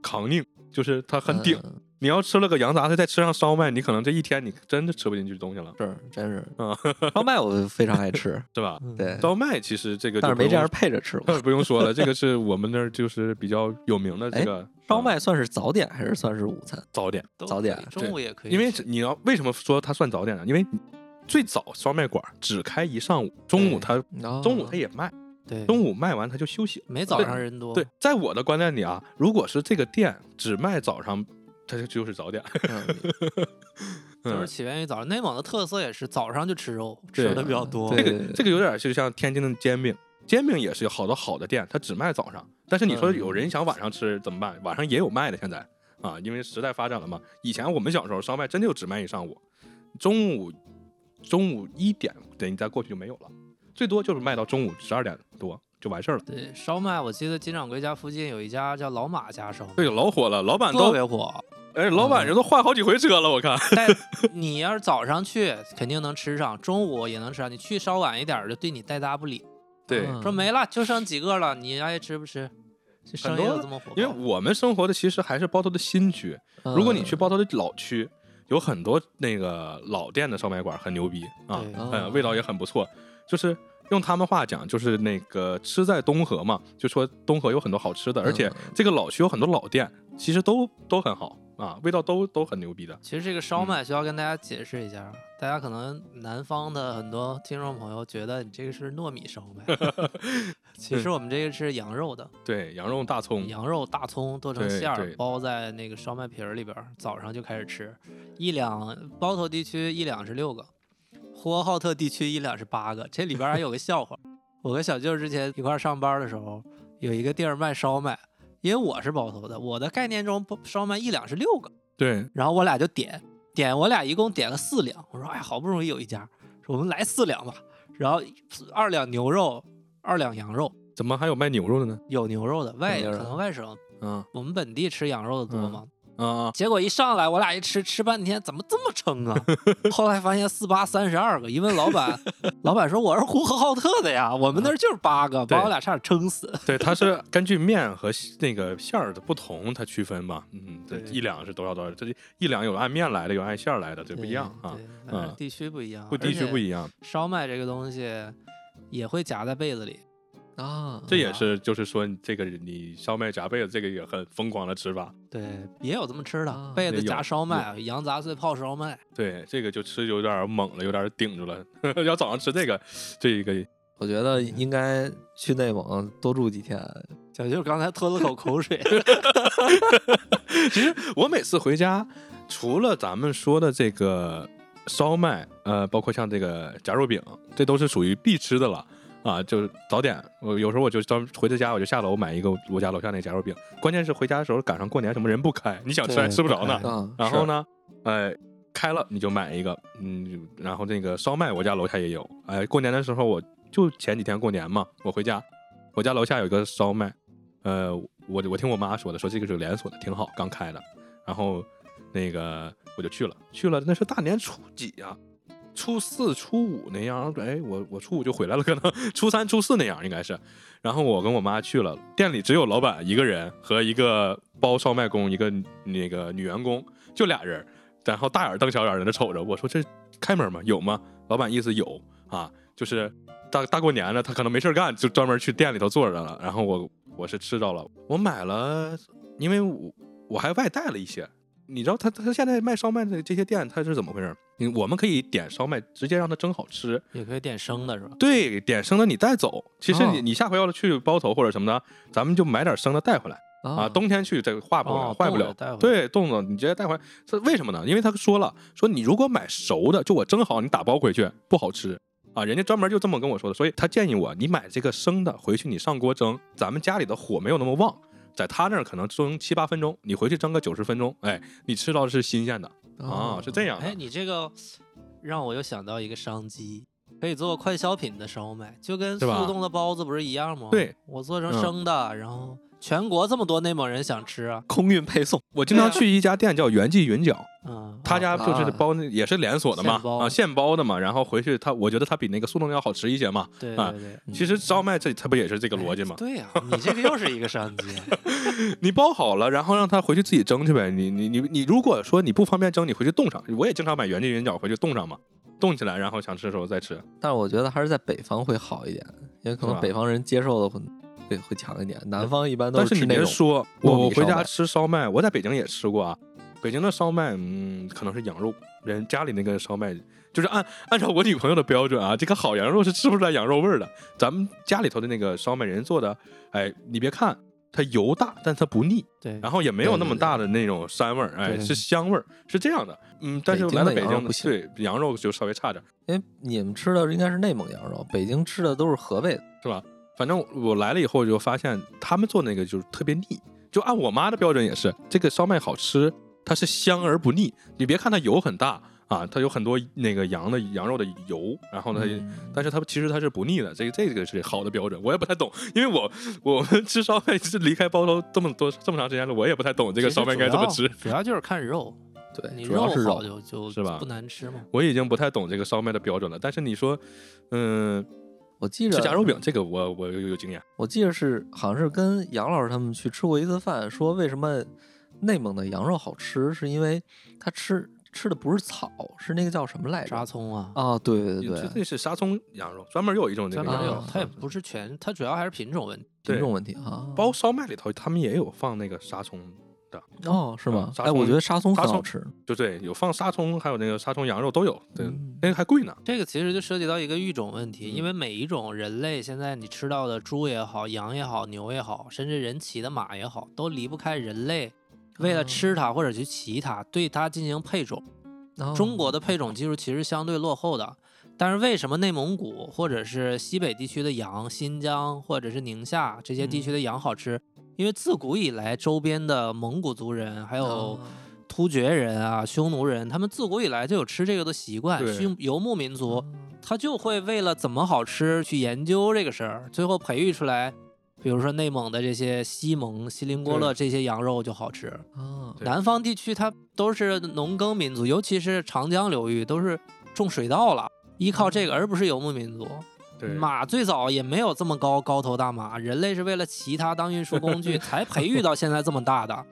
扛硬，就是它很顶。嗯你要吃了个羊杂碎，再吃上烧麦，你可能这一天你真的吃不进去东西了，是真是啊，烧麦我非常爱吃，是吧？嗯对，烧麦其实这个但是没这样配着吃过。不用说了，这个 是我们那儿就是比较有名的这个哎烧啊麦算是早点还是算是午餐？早点。早点中午也可以，因为你要为什么说它算早点呢？因为最早烧麦馆只开一上午，中午他哦中午他也卖，对中午卖完他就休息了。没早上人多，对，在我的观念里啊，如果是这个店只卖早上，它就就是早点。嗯都是 嗯，起源于早上。内蒙的特色也是早上就吃肉，吃的比较多。这对个这个有点就像天津的煎饼，煎饼也是有好多好的店，它只卖早上。但是你说嗯有人想晚上吃怎么办？晚上也有卖的，现在啊，因为时代发展了嘛。以前我们小时候烧麦真的就只卖一上午，中午中午一点等你再过去就没有了，最多就是卖到中午十二点多就完事儿了。对，烧麦，我记得金掌柜家附近有一家叫老马家烧麦，这个老火了，老板特别火。哎，老板人都换好几回车了，我看。但你要是早上去，肯定能吃上；中午也能吃上。你去稍晚一点儿，就对你带搭不理。对，嗯说没了，就剩几个了，你爱吃不吃？这生意多有这么火？因为我们生活的其实还是包头的新区，如果你去嗯包头的老区，有很多那个老店的烧麦馆很牛逼啊，嗯，味道也很不错。就是用他们话讲，就是那个吃在东河嘛，就说东河有很多好吃的，而且嗯这个老区有很多老店，其实都都很好啊，味道都都很牛逼的。其实这个烧嗯麦需要跟大家解释一下，大家可能南方的很多听众朋友觉得你这个是糯米烧麦，其实我们这个是羊肉的，对，羊肉大葱，羊肉大葱剁成馅儿，包在那个烧麦皮儿里边儿，早上就开始吃。一两包头地区一两是六个，呼和浩特地区一两是八个。这里边还有个笑话，我跟小舅之前一块儿上班的时候，有一个地儿卖烧麦，因为我是包头的，我的概念中包烧麦一两是六个，对，然后我俩就点点，我俩一共点了四两。我说哎，好不容易有一家，说我们来四两吧，然后二两牛肉，二两羊肉。怎么还有卖牛肉的呢？有牛肉的，外可能外省嗯我们本地吃羊肉的多嗯嘛，啊，结果一上来我俩一吃吃半天，怎么这么撑啊？后来发现四八三十二个，一问老板，老板说我是呼和浩特的呀，我们那儿就是八个，把我俩差点撑死。对，它是根据面和那个馅儿的不同，它区分嘛。嗯，这对一两是多少多少，这一两有按面来的，有按馅儿来的，这不一样啊嗯地区不一样，不地区不。一样。烧麦这个东西也会夹在被子里，啊，这也是就是说，你这个你烧麦夹被子，这个也很疯狂的吃法。对，也有这么吃的啊，被子夹烧麦，羊杂碎泡烧麦。对，这个就吃有点猛了，有点顶住了。要早上吃这个，这个我觉得应该去内蒙多住几天。小舅刚才吞了口口水，其实我每次回家，除了咱们说的这个烧麦，呃，包括像这个夹肉饼，这都是属于必吃的了啊。就是早点，我有时候我就当回到家，我就下楼买一个我家楼下那夹肉饼。关键是回家的时候赶上过年，什么人不开，你想吃还吃不着呢。然后呢，呃，开了你就买一个，嗯，然后那个烧麦我家楼下也有。哎、过年的时候我就前几天过年嘛，我回家，我家楼下有一个烧麦，呃，我我听我妈说的，说这个是连锁的，挺好，刚开的。然后那个我就去了，去了那是大年初几呀、初四、初五那样，哎，我我初五就回来了，可能初三、初四那样应该是。然后我跟我妈去了，店里只有老板一个人和一个包烧麦工，一个那个女员工，就俩人。然后大眼瞪小眼在那瞅着，我说这开门吗？有吗？老板意思有啊，就是大大过年的，他可能没事干，就专门去店里头坐着了。然后我我是吃着了，我买了，因为我我还外带了一些。你知道他他现在卖烧麦的这些店他是怎么回事？你我们可以点烧麦，直接让他蒸好吃。也可以点生的是吧？对，点生的你带走。其实你、哦你下回要是去包头或者什么的，咱们就买点生的带回来啊。冬天去这个化不了，哦坏不了。对，冻的你直接带回来。这为什么呢？因为他说了，说你如果买熟的，就我蒸好，你打包回去不好吃啊。人家专门就这么跟我说的，所以他建议我，你买这个生的回去你上锅蒸，咱们家里的火没有那么旺，在他那儿可能蒸七八分钟，你回去蒸个九十分钟，哎，你吃到的是新鲜的啊，是这样哎，你这个让我又想到一个商机，可以做快消品的烧麦，就跟速冻的包子不是一样吗？对，我做成嗯。生的，然后全国这么多内蒙人想吃啊，空运配送，我经常去一家店叫元记云饺，嗯，他家就是啊包那也是连锁的嘛现，包啊，现包的嘛。然后回去他，我觉得他比那个速冻要好吃一些嘛。对啊对对。其实烧麦这它不也是这个逻辑吗？对呀、你这个又是一个商机。你包好了，然后让他回去自己蒸去呗。你你你你，如果说你不方便蒸，你回去冻上。我也经常买元记云饺回去冻上嘛，冻起来，然后想吃的时候再吃。但是我觉得还是在北方会好一点，因为可能北方人接受的会会会强一点，南方一般都但是你吃那种别说，我我回家吃烧麦，我在北京也吃过啊。北京的烧麦，嗯，可能是羊肉，人家里那个烧麦就是按按照我女朋友的标准啊，这个好羊肉是吃不出来羊肉味儿的。咱们家里头的那个烧麦，人做的，哎，你别看它油大，但它不腻，对，然后也没有那么对对对大的那种膻味儿，哎，是香味儿，是这样的。嗯，但是来到北京对羊肉就稍微差点儿。因为你们吃的应该是内蒙羊肉，北京吃的都是河北的。反正我来了以后就发现他们做那个就是特别腻，就按我妈的标准也是，这个烧麦好吃，它是香而不腻。你别看它油很大啊，它有很多那个羊的羊肉的油，然后呢，嗯但是它其实它是不腻的，这个这个是好的标准，我也不太懂，因为我我们吃烧麦是离开包头这么多这么长时间了，我也不太懂这个烧麦该怎么吃，主要就是看肉，对，你主要是好肉。就就是吧不难吃嘛。我已经不太懂这个烧麦的标准了。但是你说，嗯，我记着吃夹肉饼这个我我有有经验，我记得是好像是跟杨老师他们去吃过一次饭，说为什么内蒙的羊肉好吃，是因为他吃吃的不是草，是那个叫什么来着沙？葱啊，啊，对对对这对，是沙葱羊肉，专门有一种那个羊肉它也不是全，它主要还是品种问题。品种问题啊。包烧麦里头他们也有放那个沙葱的，哦，是吗哎，我觉得沙葱很好吃。就对，有放沙葱，还有那个沙葱羊肉都有，对，嗯那个还贵呢。这个其实就涉及到一个育种问题，嗯因为每一种人类现在你吃到的猪也好、羊也好、牛也好，甚至人骑的马也好，都离不开人类为了哦吃它或者去骑它，对它进行配种。哦中国的配种技术其实相对落后的，但是为什么内蒙古或者是西北地区的羊，新疆或者是宁夏这些地区的羊好吃？因为自古以来，周边的蒙古族人还有哦突厥人啊、匈奴人，他们自古以来就有吃这个的习惯。对游牧民族，哦他就会为了怎么好吃去研究这个事儿，最后培育出来，比如说内蒙的这些西蒙、锡林郭勒这些羊肉就好吃。南方地区它都是农耕民族，尤其是长江流域都是种水稻了，依靠这个，而不是游牧民族。对，马最早也没有这么高高头大马，人类是为了骑它当运输工具 才培育到现在这么大的。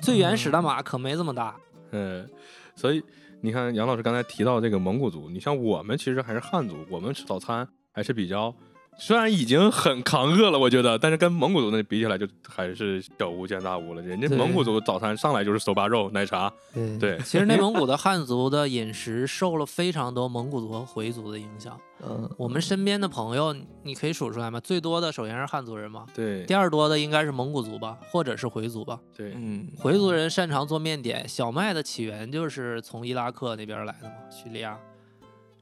最原始的马可没这么大。嗯，所以你看杨老师刚才提到这个蒙古族，你像我们其实还是汉族，我们吃早餐还是比较。虽然已经很抗饿了，我觉得，但是跟蒙古族那比起来，就还是小巫见大巫了。人家蒙古族早餐上来就是手扒肉、奶茶，对。对。其实内 蒙古的汉族的饮食受了非常多蒙古族和回族的影响。嗯，我们身边的朋友，你可以数出来吗？最多的首先是汉族人嘛，对。第二多的应该是蒙古族吧，或者是回族吧。对，嗯，回族人擅长做面点，小麦的起源就是从伊拉克那边来的嘛，叙利亚、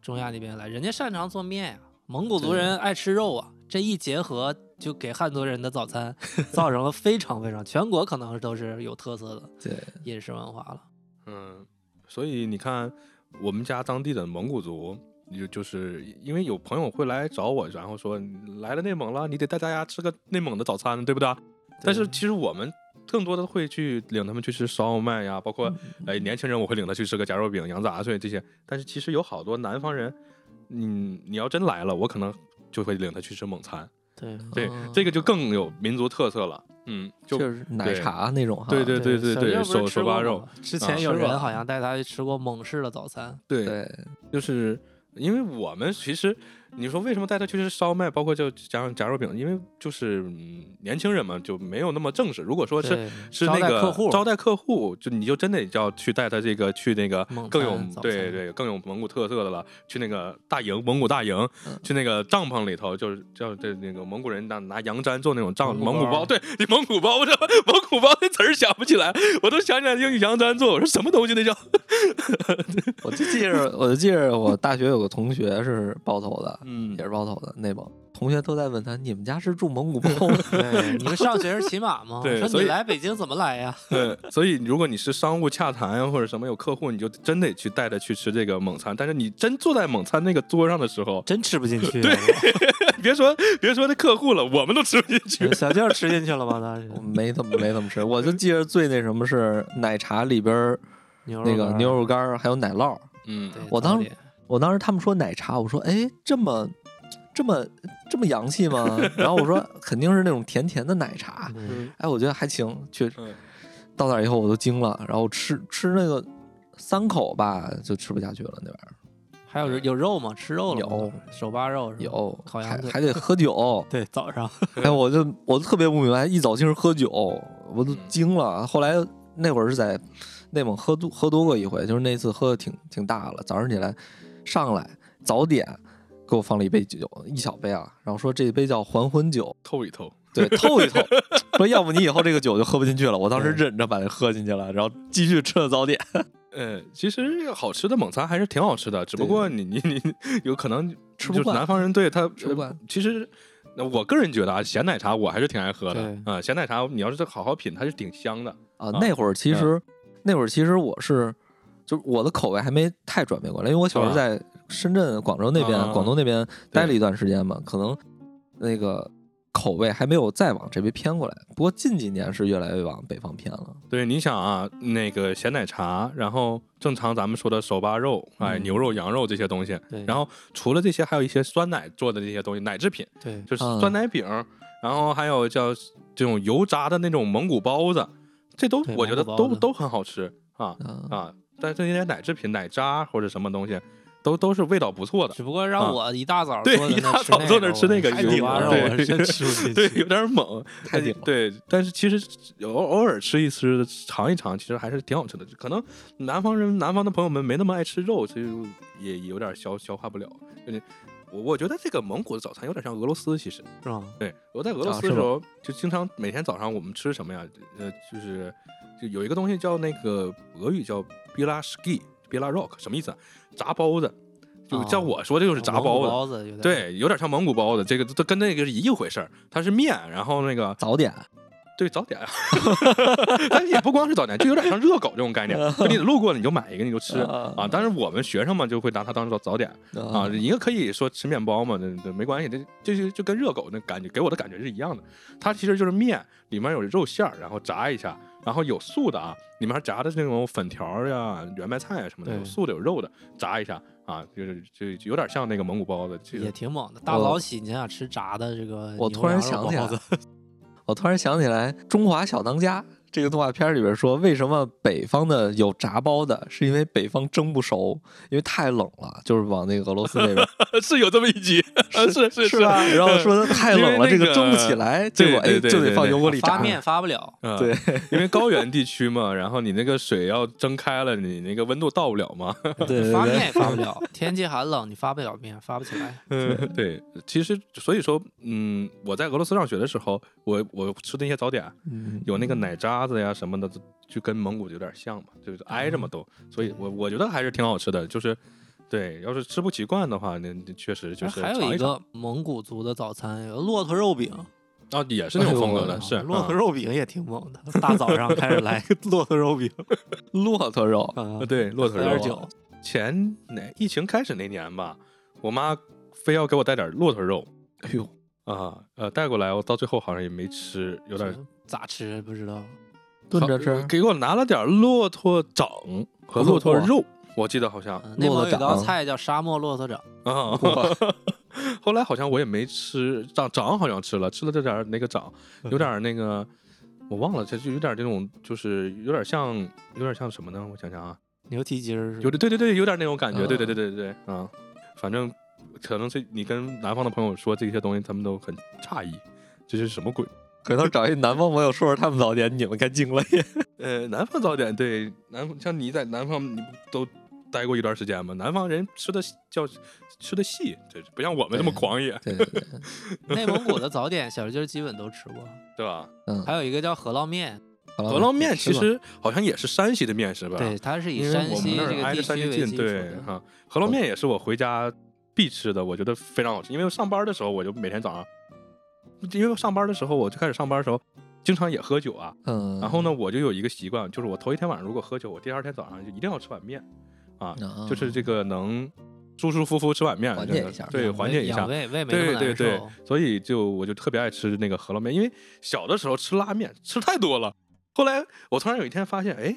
中亚那边来，人家擅长做面呀、蒙古族人爱吃肉啊，这一结合就给汉族人的早餐 造成了非常非常全国可能都是有特色的对，饮食文化了。嗯，所以你看，我们家当地的蒙古族，就就是因为有朋友会来找我，然后说来了内蒙了，你得带大家吃个内蒙的早餐，对不对？但是其实我们更多的会去领他们去吃烧麦呀，包括哎年轻人我会领他去吃个夹肉饼、羊杂碎这些。但是其实有好多南方人，嗯，你要真来了，我可能就会领他去吃蒙餐。对，这个就更有民族特色了。嗯，就就是奶茶那种哈。对对对对对，手手扒肉，之啊前有人好像带他去吃过蒙氏的早餐。对对，就是因为我们其实你说为什么带他去吃烧麦，包括就加上夹肉饼，因为就是、嗯、年轻人嘛，就没有那么正式。如果说是是那个待客户招待客户，就你就真得要去带他这个去那个更有对对更有蒙古特色的了，去那个大营蒙古大营，嗯去那个帐篷里头，就是叫这那个蒙古人拿拿羊毡做那种帐蒙古包蒙古包，对你蒙古包，我这蒙古包那词儿想不起来，我都想起来用羊毡做，我说什么东西那叫？我就记着，我就记着我大学有个同学是包头的，嗯也是包头的内蒙，同学都在问他，你们家是住蒙古包吗？对，你们上学是骑马吗？说对说你来北京怎么来呀？对，所以如果你是商务洽谈呀，或者什么有客户，你就真得去带着去吃这个蒙餐。但是你真坐在蒙餐那个桌上的时候，真吃不进去。对 别说别说那客户了，我们都吃不进去。小舅吃进去了吗？当时没怎么没怎么吃，我就记着最那什么是奶茶里边儿牛那个干牛肉干儿还有奶酪。嗯我当时我当时他们说奶茶，我说哎这么这么这么洋气吗？然后我说肯定是那种甜甜的奶茶。嗯哎，我觉得还行，确实嗯到那儿以后我都惊了，然后吃吃那个三口吧就吃不下去了那玩意儿。还有有肉吗？吃肉了吗？有手扒肉是有烤羊还还得喝酒。对，早上哎，我就我特别不明白，一早清喝酒，我都嗯惊了。后来那会儿是在内蒙喝多喝多过一回，就是那次喝的挺挺大了。早上起来上来早点给我放了一杯酒，一小杯啊，然后说这一杯叫还魂酒，透一透，对，透一透。说要不你以后这个酒就喝不进去了。我当时忍着把它喝进去了，然后继续吃了早点。呃，其实好吃的蒙餐还是挺好吃的，只不过你你你有可能吃不惯南方人对他吃不惯呃其实。那我个人觉得啊，咸奶茶我还是挺爱喝的对啊、咸奶茶你要是好好品，它是挺香的。啊啊，那会儿其实、那会儿其实我是就是我的口味还没太转变过来，因为我小时候啊在深圳、广州那边、啊广东那边待了一段时间嘛，可能那个口味还没有再往这边偏过来。不过近几年是越来越往北方偏了。对，你想啊，那个咸奶茶，然后正常咱们说的手扒肉，哎，嗯牛肉、羊肉这些东西，然后除了这些，还有一些酸奶做的这些东西，奶制品，对就是嗯酸奶饼，然后还有叫这种油炸的那种蒙古包子，这都我觉得都都很好吃啊啊，啊！但这些奶制品、奶渣或者什么东西，都都是味道不错的。只不过让我一大早 对坐一大早坐那吃那个海油底蛙肉，对我是真吃不 进对，有点猛，太顶了对，但是其实偶偶尔吃一吃，尝一尝，其实还是挺好吃的。可能南方人、南方的朋友们没那么爱吃肉，所以也也有点消消化不了。就是我我觉得这个蒙古的早餐有点像俄罗斯，其实是吧？对我在俄罗斯的时候，就经常每天早上我们吃什么呀？呃，就是就有一个东西叫那个俄语叫 b i l a s k i b i l a rock，什么意思啊？炸包子，就哦叫我说这就是炸包子。包子对，有点像蒙古包子，这个都跟那个是一回事儿。它是面，然后那个早点对早点，但也不光是早点，就有点像热狗这种概念，就你路过了你就买一个你就吃啊啊。但是我们学生嘛就会拿它当做早点啊，一个可以说吃面包嘛，这这没关系，这这就就跟热狗那感觉给我的感觉是一样的。它其实就是面里面有肉馅儿，然后炸一下，然后有素的啊，里面还炸的那种粉条呀、圆白菜啊什么的，有素的有肉的，炸一下啊，就是就就有点像那个蒙古包子，这也挺猛的。大早起你想想吃炸的这个，我突然想起来，我突然想起来，《中华小当家》这个动画片里边说，为什么北方的有炸包的，是因为北方蒸不熟，因为太冷了，就是往那个俄罗斯那边，是有这么一集，是是是吧？然后说太冷了，那个这个蒸不起来，结果哎就得放油锅里炸发面发不了，嗯对，因为高原地区嘛，然后你那个水要蒸开了，你那个温度到不了嘛。对对对发面也发不了。天气寒冷，你发不了面，发不起来。嗯，对，其实所以说，嗯，我在俄罗斯上学的时候，我我吃的那些早点，嗯有那个奶渣子呀什么的，就跟蒙古有点像嘛，就是挨着嘛都，所以我我觉得还是挺好吃的。就是对，要是吃不习惯的话，那那确实就是还有一个蒙古族的早餐，有骆驼肉饼，啊，也是那种风格的，是骆驼啊肉饼也挺猛的。大早上开始来个骆驼肉饼，骆驼肉，啊啊，对，骆驼肉前哪疫情开始那年吧，我妈非要给我带点骆驼肉哎呦，啊，呃，带过来，我到最后好像也没吃，有点咋吃不知道。炖着吃，给我拿了点骆驼掌和骆驼肉，我记得好像嗯内蒙有骆驼掌。道菜叫沙漠骆驼掌，啊。后来好像我也没吃掌掌，好像吃了，吃了这点那个掌，有点那个我忘了，这就有点儿这种，就是有点像，有点像什么呢？我想想啊，牛蹄筋儿有的对对对，有点那种感觉，对对啊对对对对，啊，反正可能这你跟南方的朋友说这些东西，他们都很诧异，这是什么鬼？回头找一南方朋友说说他们早点，你们该惊了也。呃，南方早点对南方，像你在南方，你不都待过一段时间吗？南方人吃的叫吃的细，对，不像我们这么狂野，对对对，内蒙古的早点，小鸡儿基本都吃过。对吧？嗯，还有一个叫饸饹面，饸饹面其实好像也是山西的面食吧？对，，它是以山西那儿挨着这个地山西近，对的。哈。饸饹面也是我回家必吃的，我觉得非常好吃。因为上班的时候，我就每天早上，因为上班的时候，我最开始上班的时候，经常也喝酒啊。嗯，然后呢，我就有一个习惯，就是我头一天晚上如果喝酒，我第二天早上就一定要吃碗面啊，啊就是这个能舒舒服服吃碗面，缓解一下对，缓解一下。胃胃没那么对对对。，所以就我就特别爱吃那个饸饹面，因为小的时候吃拉面吃太多了，后来我突然有一天发现，哎，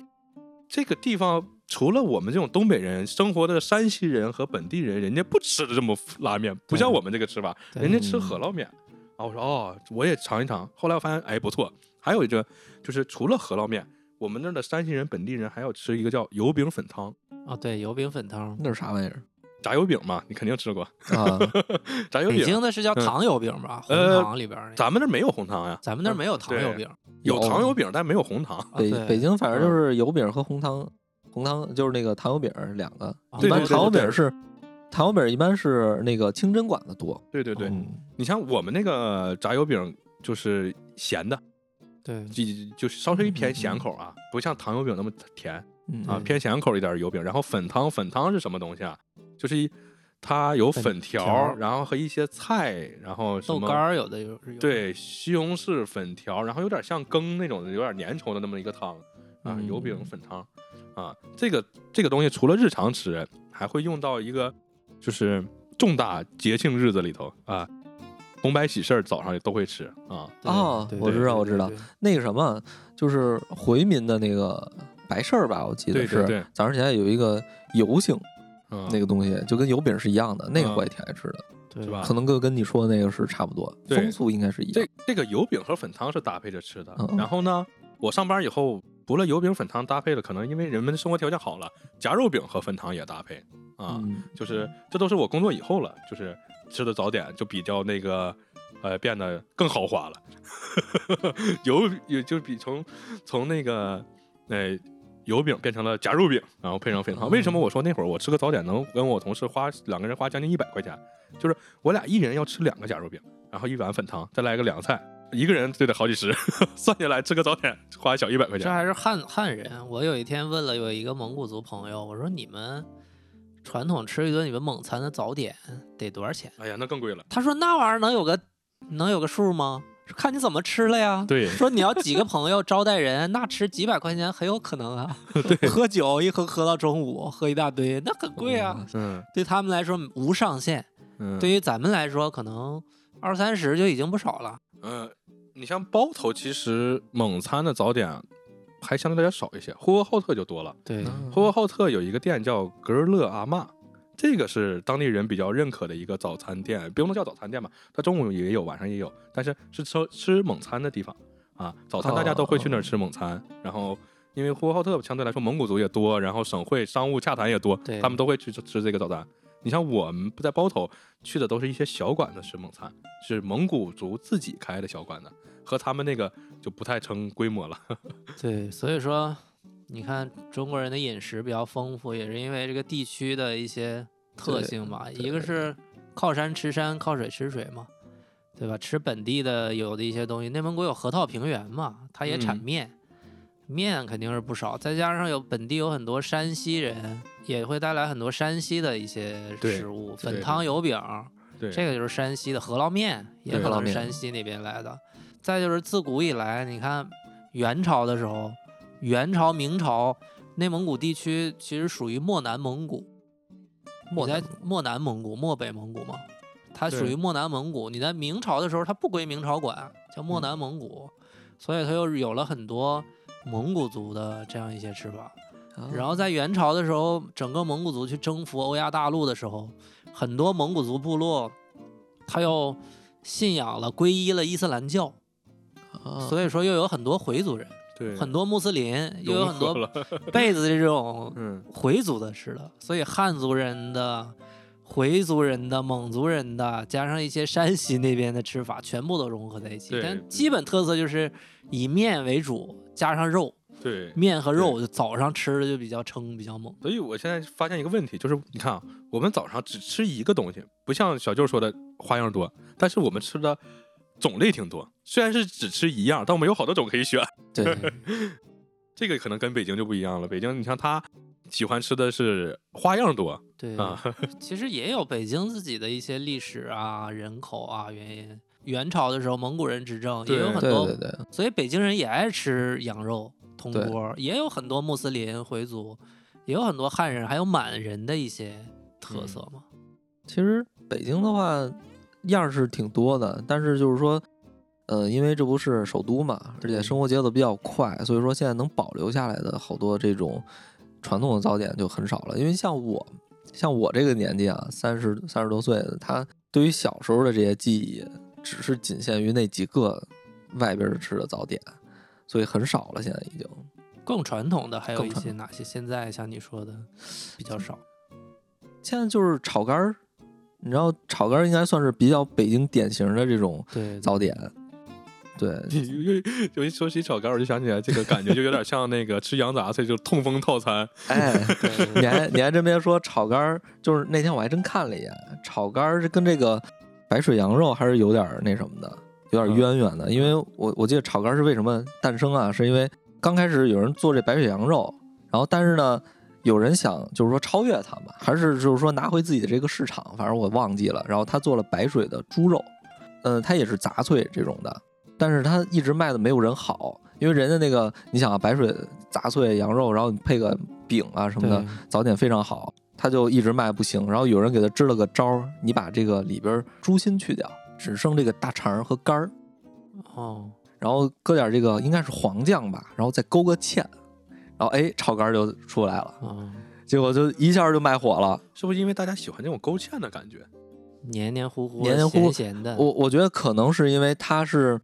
这个地方除了我们这种东北人生活的山西人和本地人，人家不吃的这么拉面，不像我们这个吃法，人家吃饸饹面。啊，我说哦，我也尝一尝。后来我发现，哎，不错。还有一个就是除了饸饹面，我们那儿的山西人本地人还要吃一个叫油饼粉汤，哦，对，油饼粉汤。那是啥玩意儿炸油饼嘛，你肯定吃过。啊？北炸油饼，北京的是叫嗯糖油饼吧？红呃糖里边那个。咱们那没有红糖呀，咱们那没有糖油饼。有有糖油饼，但没有红糖。啊北北京反正就是油饼和红糖，红糖就是那个糖油饼两个，对糖油饼是糖油饼一般是那个清真馆的多，对对对，嗯你像我们那个炸油饼就是咸的，对，就就是稍微偏咸口啊，不像糖油饼那么甜嗯啊，偏咸口一点儿油饼。然后粉汤，粉汤是什么东西啊？就是一它有粉粉条然后和一些菜，然后什么豆干儿有的有有。对西红柿粉条，然后有点像羹那种的，有点粘稠的那么一个汤啊，油饼嗯粉汤啊，这个这个东西除了日常吃，还会用到一个就是重大节庆日子里头啊，红白喜事儿早上也都会吃啊。哦我知道我知道那个什么，就是回民的那个白事儿吧，我记得是对对对早上起来有一个油性嗯，那个东西，就跟油饼是一样的，那个嗯我也挺爱吃的，对是吧可能跟跟你说的那个是差不多，风俗应该是一样这。这个油饼和粉汤是搭配着吃的。嗯嗯然后呢，我上班以后，除了油饼粉汤搭配了，可能因为人们的生活条件好了，夹肉饼和粉汤也搭配啊。嗯，就是这都是我工作以后了，就是吃的早点就比较那个呃变得更豪华了，油也就比从从那个呃油饼变成了夹肉饼，然后配上粉汤。哦为什么我说那会儿我吃个早点能跟我同事花两个人花将近一百块钱？就是我俩一人要吃两个夹肉饼，然后一碗粉汤，再来个凉菜。一个人就得好几十，算下来吃个早点花小一百块钱。这还是汉汉人。我有一天问了有一个蒙古族朋友，我说你们传统吃一顿你们蒙餐的早点得多少钱？哎呀，那更贵了。他说那玩意儿能有个能有个数吗？看你怎么吃了呀。对说你要几个朋友招待人，那吃几百块钱很有可能啊。对，喝酒一喝喝到中午，喝一大堆，那很贵啊。嗯对他们来说无上限，嗯，对于咱们来说可能二三十就已经不少了。嗯，你像包头，其实蒙餐的早点还相对来讲少一些，呼和浩特就多了。对嗯呼和浩特有一个店叫格尔勒阿嬷，这个是当地人比较认可的一个早餐店，不能叫早餐店吧，它中午也有，晚上也有，但是是吃吃蒙餐的地方啊。早餐大家都会去那儿吃蒙餐，然后。因为呼和浩特相对来说蒙古族也多，然后省会商务洽谈也多，他们都会去吃吃这个早餐。你像我们不在包头去的都是一些小馆子吃蒙餐，是蒙古族自己开的小馆子，和他们那个就不太成规模了。对，所以说你看中国人的饮食比较丰富，也是因为这个地区的一些特性嘛。一个是靠山吃山，靠水吃水嘛，对吧？吃本地的有的一些东西，内蒙古有河套平原嘛，它也产嗯面。肯定是不少，再加上有本地有很多山西人，也会带来很多山西的一些食物，粉汤油饼，对，这个就是山西的饸烙面，也可能是山西那边来的。再就是自古以来，你看元朝的时候，元朝、明朝，内蒙古地区其实属于漠南蒙古。漠南你在漠南蒙古、漠北蒙古嘛，它属于漠南蒙古。你在明朝的时候，它不归明朝管，叫漠南蒙古，所以它又有了很多蒙古族的这样一些吃法。啊然后在元朝的时候，整个蒙古族去征服欧亚大陆的时候，很多蒙古族部落，他又信仰了、皈依了伊斯兰教，啊所以说又有很多回族人，对。很多穆斯林，又有很多被子这种嗯，回族的吃的，所以汉族人的、回族人的、蒙族人的，加上一些山西那边的吃法，全部都融合在一起。但基本特色就是以面为主，加上肉，对。面和肉就早上吃的就比较撑，比较猛。所以我现在发现一个问题，就是你看啊，我们早上只吃一个东西，不像小舅说的花样多，但是我们吃的种类挺多。虽然是只吃一样，但我们有好多种可以选。对，这个可能跟北京就不一样了。北京，你像他喜欢吃的是花样多对，啊，其实也有北京自己的一些历史啊、人口啊原因。元朝的时候，蒙古人执政，也有很多，对对对，所以北京人也爱吃羊肉、铜锅，也有很多穆斯林回族，也有很多汉人，还有满人的一些特色嘛。其实北京的话样儿是挺多的，但是就是说，呃，因为这不是首都嘛，而且生活节奏比较快，所以说现在能保留下来的好多这种传统的早点就很少了。因为像我，像我这个年纪啊，三十三十多岁的，他对于小时候的这些记忆，只是仅限于那几个外边儿吃的早点，所以很少了。现在已经更传统的还有一些哪些？现在像你说的比较少。现在就是炒肝儿，你知道炒肝儿应该算是比较北京典型的这种对，早点。对，有一说起炒肝，我就想起来这个感觉就有点像那个吃羊杂碎，就是痛风套餐。哎，对你还你还真别说，炒肝儿就是那天我还真看了一眼，炒肝儿是跟这个白水羊肉还是有点儿那什么的，有点渊源的。因为我我记得炒肝儿是为什么诞生啊？是因为刚开始有人做这白水羊肉，然后但是呢，有人想就是说超越它嘛，还是就是说拿回自己的这个市场，反正我忘记了。然后他做了白水的猪肉，嗯、它也是杂碎这种的，但是他一直卖的没有人好，因为人家那个你想啊，白水杂碎羊肉，然后你配个饼啊什么的，早点非常好。他就一直卖不行，然后有人给他支了个招儿，你把这个里边儿猪心去掉，只剩这个大肠儿和肝儿，哦，然后搁点这个应该是黄酱吧，然后再勾个芡，然后哎炒肝儿就出来了，啊，结果就一下就卖火了。是不是因为大家喜欢这种勾芡的感觉？黏黏糊糊、黏黏糊糊咸咸的。我我觉得可能是因为它是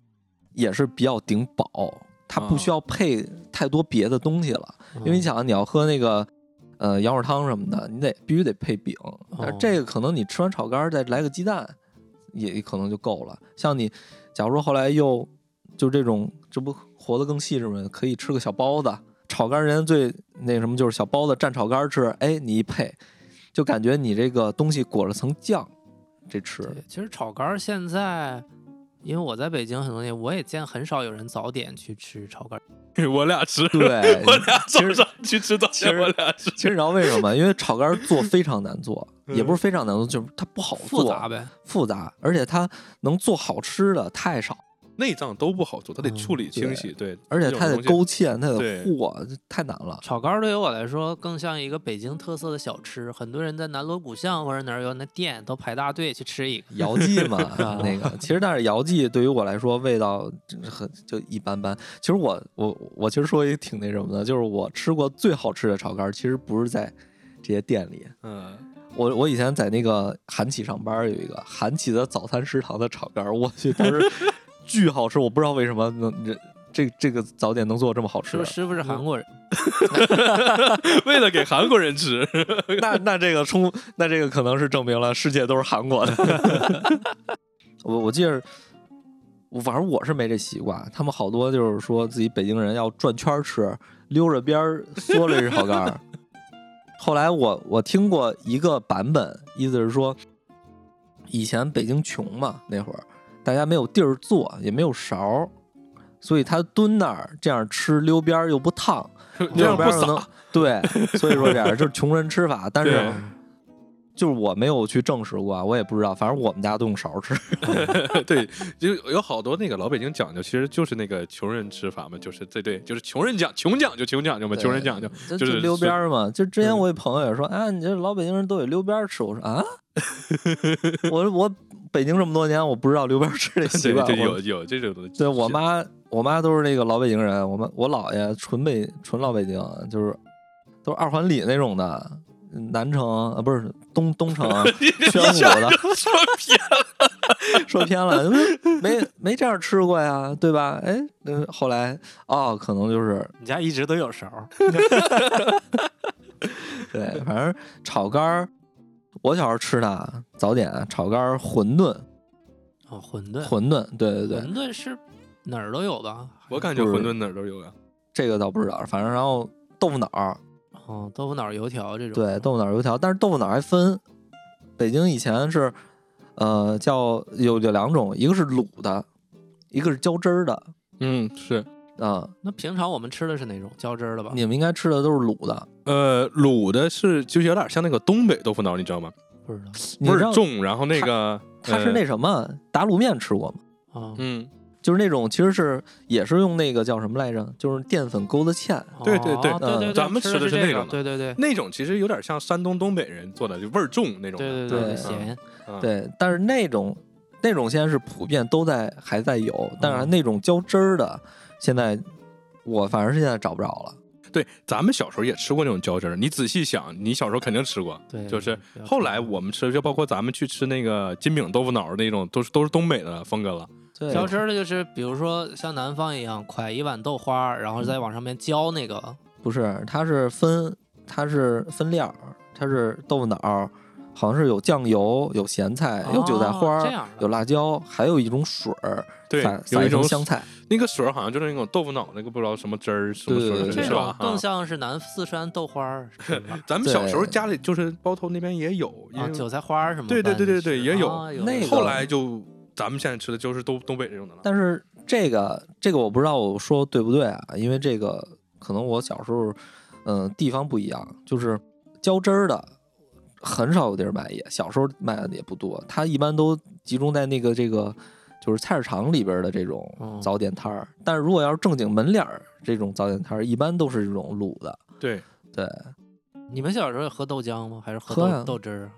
也是比较顶饱，它不需要配太多别的东西了。因为你嗯想，你要喝那个呃羊肉汤什么的，你得必须得配饼。但这个可能你吃完炒肝儿再来个鸡蛋，也可能就够了。像你假如说后来又就这种，这不活得更细致吗？可以吃个小包子，炒肝儿人家最那什么就是小包子蘸炒肝儿吃，哎，你一配，就感觉你这个东西裹了层酱，这吃。对，其实炒肝儿现在，因为我在北京很多年，我也见很少有人早点去吃炒肝儿。我俩吃，对我俩其实早上去吃早点，其实我俩吃。其实你知道为什么吗？因为炒肝儿做 非常难做，也不是非常难做，就是它不好做，复杂呗，复杂，而且它能做好吃的太少，内脏都不好做，它得嗯处理清洗，对，而且它得勾芡，它得对和，这太难了。炒肝儿对于我来说更像一个北京特色的小吃，很多人在南锣鼓巷或者哪儿有那店都排大队去吃一个。姚记嘛，啊那个其实但是姚记对于我来说味道很就一般般。其实我我我其实说也挺那什么的，就是我吃过最好吃的炒肝儿，其实不是在这些店里。嗯，我我以前在那个韩企上班，有一个韩企的早餐食堂的炒肝儿，我去，当时巨好吃，我不知道为什么能这这这个早点能做这么好吃师傅是韩国人？为了给韩国人吃，那那这个冲，那这个可能是证明了世界都是韩国的。我我记得，我反正我是没这习惯，他们好多就是说自己北京人要转圈儿吃，溜着边儿嗦了这炒肝儿。后来我我听过一个版本，意思是说，以前北京穷嘛，那会儿大家没有地儿坐，也没有勺，所以他蹲那儿这样吃溜边儿又不烫，这溜样不撒，对，所以说这样就是穷人吃法，但是。就是我没有去证实过啊，我也不知道，反正我们家都用勺吃。对，就有好多那个老北京讲究，其实就是那个穷人吃法嘛，就是对对，就是穷人讲穷讲究穷讲究嘛，穷人讲究就就是溜边儿嘛。就之前嗯我有朋友也说，啊，你这老北京人都得溜边儿吃。我说啊，我我北京这么多年，我不知道溜边吃这 习对，惯。就我有有这种东西。对我妈，我妈都是那个老北京人，我们我姥爷纯北纯老北京，就是都是二环里那种的，南城啊不是东东城 宣武的，说偏了，说偏了，没没这样吃过呀，对吧？哎，那，后来哦，可能就是你家一直都有勺。对，反正炒肝儿，我小时候吃的啊早点炒肝儿、馄饨，哦，馄饨，馄饨，对对对，馄饨是哪儿都有吧？我感觉馄饨哪儿都有呀。这个倒不知道，反正然后豆腐脑儿，哦，豆腐脑儿、油条这种。对，豆腐脑儿油条，但是豆腐脑儿还分，北京以前是呃叫有有两种，一个是卤的，一个是浇汁儿的嗯，是。啊、那平常我们吃的是哪种浇汁儿的吧？你们应该吃的都是卤的，呃，卤的是就是有点像那个东北豆腐脑，你知道吗？不知道味儿重，然后那个它是那什么打卤面吃过吗？啊。嗯，就是那种其实是也是用那个叫什么来着？就是淀粉勾的芡，对对对哦对对对，咱们吃的是那种的对对对那种其实有点像山东东北人做的，就味儿重那种。对对对，咸。嗯，对，但是那种那种现在是普遍都在还在有，但是嗯那种浇汁儿的，现在我反正是现在找不着了。对，咱们小时候也吃过那种浇汁儿。你仔细想，你小时候肯定吃过。对，就是后来我们吃，就包括咱们去吃那个金饼豆腐脑儿那种，都是都是东北的风格了。对，浇汁儿的就是，比如说像南方一样，㧟一碗豆花儿，然后再往上面浇那个。不是，它是分它是分料，它是豆腐脑儿，好像是有酱油、有咸菜、有韭菜花有辣椒，还有一种水儿，对撒，撒一有一种层香菜。那个水儿好像就是那种豆腐脑那个不知道什么汁儿什么这种是吧？啊更像是南四川豆花儿，咱们小时候家里就是包头那边也有，因啊，为韭菜花儿什么对对对对对也有那个后来就咱们现在吃的就是东东北这种的了。但是这个这个我不知道我说对不对啊，因为这个可能我小时候，嗯、地方不一样，就是浇汁儿的很少有地儿卖也，小时候卖的也不多，它一般都集中在那个这个就是菜市场里边的这哦种早点摊儿。但是如果要是正经门脸儿这种早点摊儿，一般都是这种卤的。对，对，你们小时候也喝豆浆吗？还是喝豆豆汁儿啊？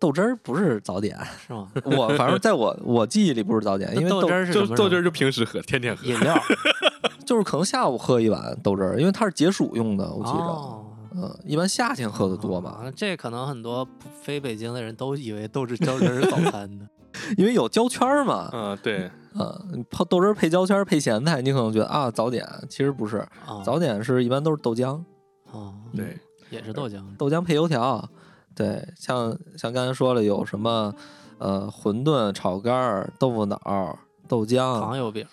豆汁儿不是早点，是吗？我反正在我我记忆里不是早点，因为那豆汁儿是就什么？豆汁儿就平时喝，天天喝。饮料。就是可能下午喝一碗豆汁儿，因为它是解暑用的，我记着。哦嗯，一般夏天喝的多嘛，啊这可能很多不非北京的人都以为豆汁浇汁儿是早餐的。因为有焦圈儿嘛。嗯，对，嗯，泡豆汁儿配焦圈儿配咸菜，你可能觉得啊早点，其实不是，啊，早点是一般都是豆浆，哦，对，也是豆浆。豆浆配油条。对，像像刚才说了，有什么呃馄饨、炒肝儿、豆腐脑儿、豆浆、糖油饼，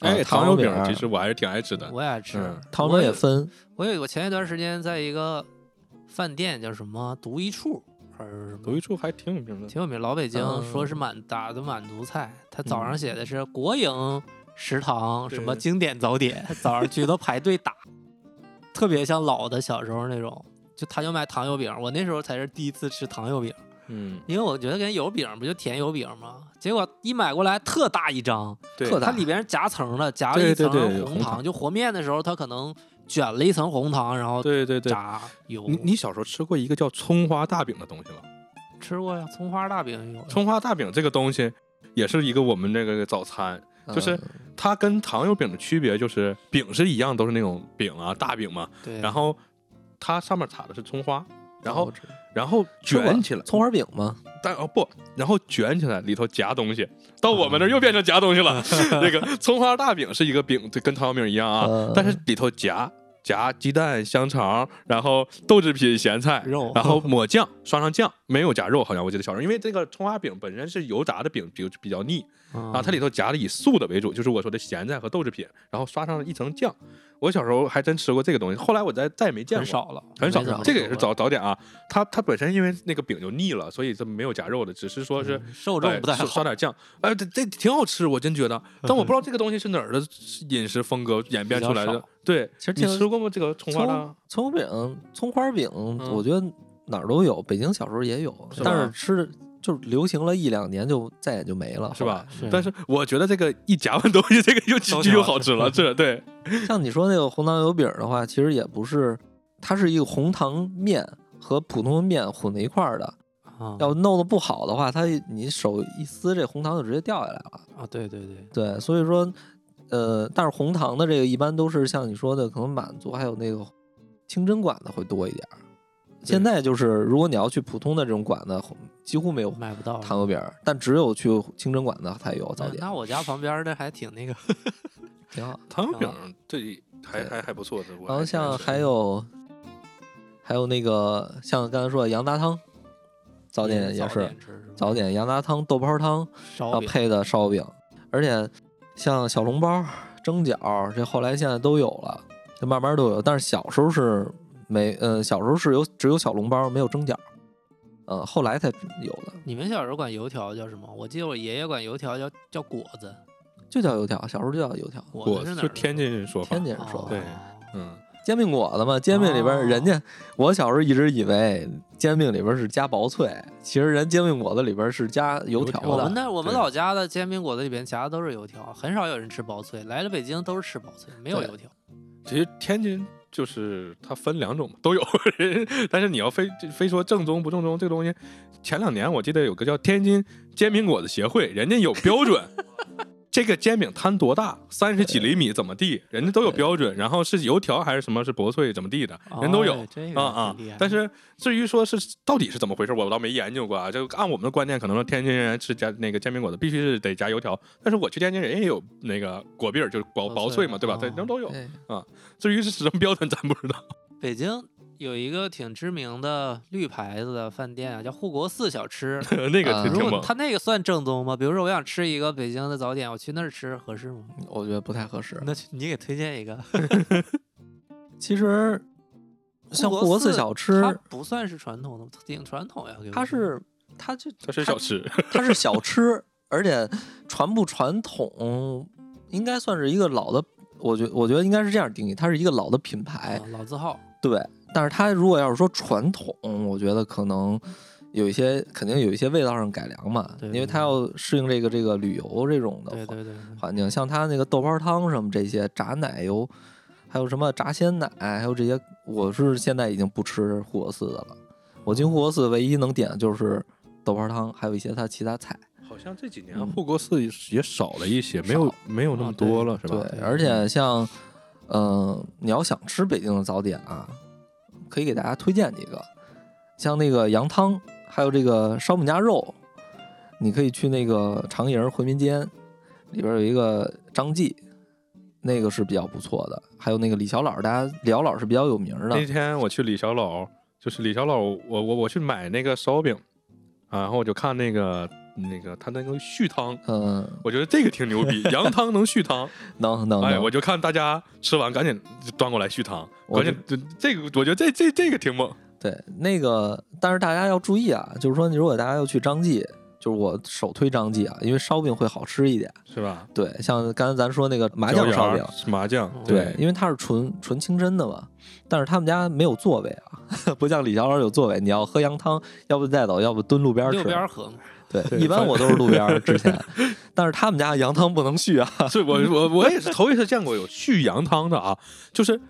哎，糖糖油饼其实我还是挺爱吃的。我也爱吃嗯。糖饼也分，我有我前一段时间在一个饭店叫什么独一处还是什么，独一处还挺有名的，挺有名，老北京嗯说是满打的满族菜。他早上嗯写的是国营食堂什么经典早点，早上去都排队打，特别像老的小时候那种。就他就卖糖油饼，我那时候才是第一次吃糖油饼，嗯，因为我觉得跟油饼不就甜油饼吗？结果一买过来特大一张，对特大它里边是夹层的，夹了一层对对有红糖，就和面的时候它可能卷了一层红糖，然后对对对。炸油。你你小时候吃过一个叫葱花大饼的东西吗？吃过呀？葱花大饼有。葱花大饼这个东西也是一个我们这个早餐，就是嗯它跟糖油饼的区别就是饼是一样，都是那种饼啊大饼嘛，对，然后它上面插的是葱花，然后然后卷起来，葱花饼吗？但哦不，然后卷起来里头夹东西，到我们这儿又变成夹东西了。那个葱花大饼是一个饼，就跟糖油饼一样啊，嗯但是里头夹夹鸡蛋、香肠，然后豆制品、咸菜，肉。然后抹酱，刷上酱，没有夹肉，好像我记得小时候，因为这个葱花饼本身是油炸的饼，比比较腻，然然后它里头夹的以素的为主，就是我说的咸菜和豆制品，然后刷上了一层酱。我小时候还真吃过这个东西，后来我再再也没见过。很少了，很少了，这个也是早早点啊。它它本身因为那个饼就腻了，所以这没有夹肉的，只是说是嗯受众哎不太好。刷刷点酱，哎，这这挺好吃，我真觉得。但我不知道这个东西是哪儿的饮食风格演变出来的。对，其实你吃过吗？这个葱花的葱？葱饼、葱花饼，我觉得哪儿都有，北京小时候也有，是但是吧吃就是流行了一两年就再也就没了，是吧？是但是我觉得这个一夹完东西，这个又就就又好好吃了，这对。像你说那个红糖油饼的话，其实也不是，它是一个红糖面和普通的面混在一块儿的。啊要弄得不好的话，它你手一撕，这红糖就直接掉下来了。啊，对对对，对，所以说，呃，但是红糖的这个一般都是像你说的，可能满族还有那个清真馆的会多一点儿。现在就是，如果你要去普通的这种馆子，几乎没有买不到了。糖油饼，但只有去清真馆子才有早点，那我家旁边的还挺那个，挺好。糖油饼啊对，还还还不错。然后像还有还有那个像刚才说的羊杂汤，早点也是早点羊杂汤、豆泡汤，然后配的烧饼，而且像小笼包、蒸饺，这后来现在都有了，就慢慢都有。但是小时候是没，呃，小时候是有只有小笼包，没有蒸饺，呃，后来才有的，你们小时候管油条叫什么？我记得我爷爷管油条叫叫果子，就叫油条，小时候就叫油条，果果子是哪儿的就天津人说法天。津人说的。对哦嗯，煎饼果子嘛，煎饼里边人家，我小时候一直以为煎饼里边是加薄脆，其实人煎饼果子里边是加油条我。们那我们老家的煎饼果子里边夹的都是油条，很少有人吃薄脆。来了北京都是吃薄脆，没有油条。其实天津就是它分两种，都有，但是你要非非说正宗不正宗这个东西，前两年我记得有个叫天津煎饼果子协会，人家有标准。这个煎饼摊多大，三十几厘米怎么地，人家都有标准。然后是油条还是什么是薄脆怎么地的，人都有。哦啊啊！但是至于说是到底是怎么回事，我倒没研究过啊。就按我们的观念，可能说天津人吃加那个煎饼果子必须是得加油条，但是我去天津人也有那个果篦儿，就是薄薄脆嘛，对吧？哦对，人都有。啊至于是什么标准，咱不知道。北京有一个挺知名的绿牌子的饭店啊，叫护国寺小吃。那个挺挺猛。他那个算正宗吗？比如说我想吃一个北京的早点，我去那儿吃合适吗？我觉得不太合适。那你给推荐一个。其实像护国寺小吃，它不算是传统的，挺传统呀。它是它就它是小吃，它是小吃，而且传不传统，应该算是一个老的。我觉我觉得应该是这样定义，它是一个老的品牌啊，老字号。对。但是它如果要是说传统，我觉得可能有一些肯定有一些味道上改良嘛，对对因为它要适应这个这个旅游这种的环对对对，环境，像它那个豆泡汤什么这些炸奶油，还有什么炸鲜奶，还有这些，我是现在已经不吃护国寺的了。我进护国寺唯一能点的就是豆泡汤，还有一些它其他菜。好像这几年嗯护国寺也少了一些，没有没有那么多了，是吧？对，而且像，嗯、你要想吃北京的早点啊，可以给大家推荐几个，像那个羊汤，还有这个烧饼夹肉，你可以去那个长营回民间，里边有一个张记，那个是比较不错的，还有那个李小老，大家李小老是比较有名的那，天我去李小老，就是李小老，我我我去买那个烧饼，然后我就看那个那个他那个续汤，嗯，我觉得这个挺牛逼，羊汤能续汤，哎，能能哎我就看大家吃完赶紧端过来续汤，关键这这个我觉得这这这个挺猛，对，那个，但是大家要注意啊，就是说，如果大家要去张记，就是我首推张记啊，因为烧饼会好吃一点。是吧？对，像刚才咱说那个麻酱烧饼，麻酱，对，因为它是纯纯清真的嘛，但是他们家没有座位啊，不像李小老有座位，你要喝羊汤，要不带走，要不蹲路边吃。边喝嘛，对，一般我 都是路边儿之前，但是他们家羊汤不能续啊。是我我我也是头一次见过有续羊汤的啊，就是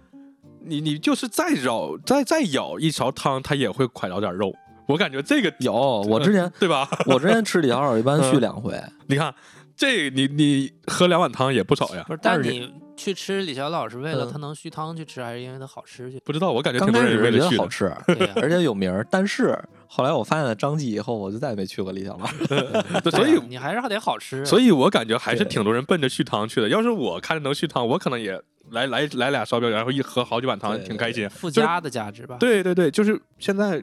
你你就是再舀再再舀一勺汤，它也会快着点肉。我感觉这个有，我之前 对吧？我之前吃李小老一般续嗯两回，你看这你你喝两碗汤也不少呀不。是？但是但你去吃李小老是为了嗯它能续汤去吃，还是因为它好吃去？不知道，我感觉刚挺多人开始觉为了续好吃，对呀而且有名儿，但是后来我发现了张记以后，我就再也没去过李小老。对所以呀你还是得好吃啊。所以我感觉还是对挺多人奔着续汤去的。要是我看着能续汤，我可能也来来来俩烧饼，然后一喝好几碗汤，对挺开心。就是附加的价值吧。对对对，就是现在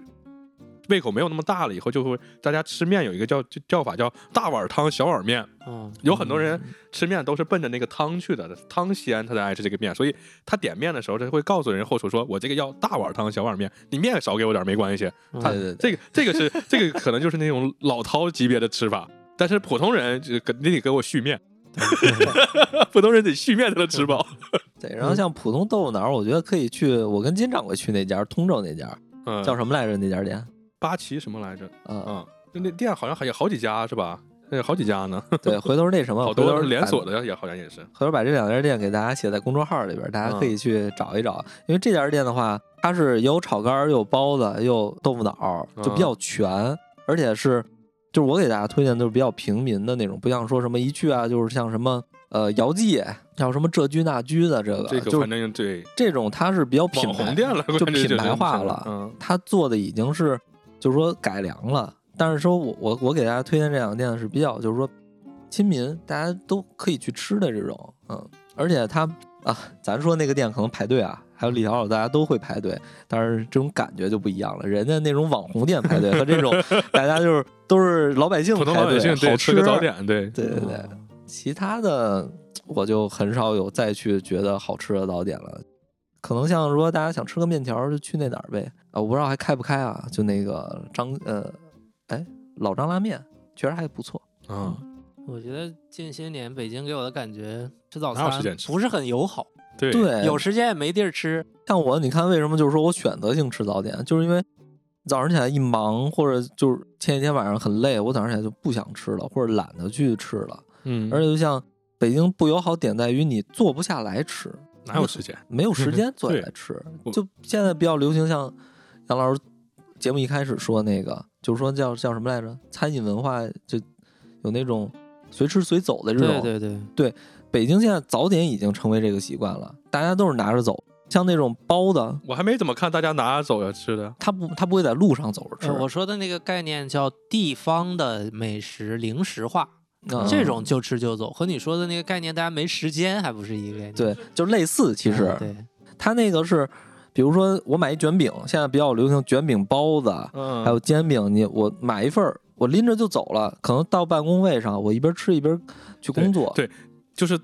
胃口没有那么大了，以后就会大家吃面有一个叫叫叫法叫大碗汤小碗面，嗯，有很多人吃面都是奔着那个汤去的，汤鲜他才爱吃这个面，所以他点面的时候他会告诉人后厨说，我这个要大碗汤小碗面，你面少给我点没关系。嗯他这个这个是这个可能就是那种老饕级别的吃法，但是普通人就给你得给我续面，普通人得续面才能吃饱。对，然后像普通豆腐脑儿，我觉得可以去，我跟金掌柜去那家通州那家嗯，叫什么来着？那家店，八旗什么来着？嗯，嗯，那那店好像还有好几家是吧？那有好几家呢，对，回头那什么，好回头多连锁。的也好像也是。回头把这两家店给大家写在公众号里边，大家可以去找一找。因为这家店的话，它是有炒肝有包子，又有豆腐脑儿，就比较全，而且是就是我给大家推荐都是比较平民的那种，不像说什么一去啊，就是像什么呃姚记，还有什么这居那居的这个，这个反正对这种它是比较品牌店了，就品牌化了嗯，它做的已经是就是说改良了，但是说我我我给大家推荐这两个店是比较就是说亲民，大家都可以去吃的这种，嗯，而且它啊，咱说那个店可能排队啊，还有李小老大家都会排队，但是这种感觉就不一样了，人家那种网红店排队和这种 大家就是都是老百姓普通老百排队，好吃姓对吃个早。点，对对对对，嗯其他的我就很少有再去觉得好吃的早点了。可能像如果大家想吃个面条，就去那哪儿呗。啊，我不知道还开不开啊？就那个张呃，哎，老张拉面确实还不错。啊，我觉得近些年北京给我的感觉吃早餐不是很友好，对对，有时间也没地儿吃。像我，你看为什么就是说我选择性吃早点，就是因为早上起来一忙，或者就是前一天晚上很累，我早上起来就不想吃了，或者懒得去吃了。嗯，而且就像北京不友好点在于你坐不下来吃，哪有时间？没有时间坐下来吃。就现在比较流行，像杨老师节目一开始说那个，就是说叫叫什么来着？餐饮文化就有那种随吃随走的这种。对对对对，北京现在早点已经成为这个习惯了，大家都是拿着走。像那种包的，我还没怎么看大家拿着走着吃的。他不他不会在路上走着吃。呃我说的那个概念叫地方的美食零食化，嗯这种就吃就走，和你说的那个概念，大家没时间还不是一个概念。对，就类似。其实、嗯对，他那个是，比如说我买一卷饼，现在比较流行卷饼、包子，嗯，还有煎饼，你我买一份儿，我拎着就走了，可能到办公位上，我一边吃一边去工作。对就是，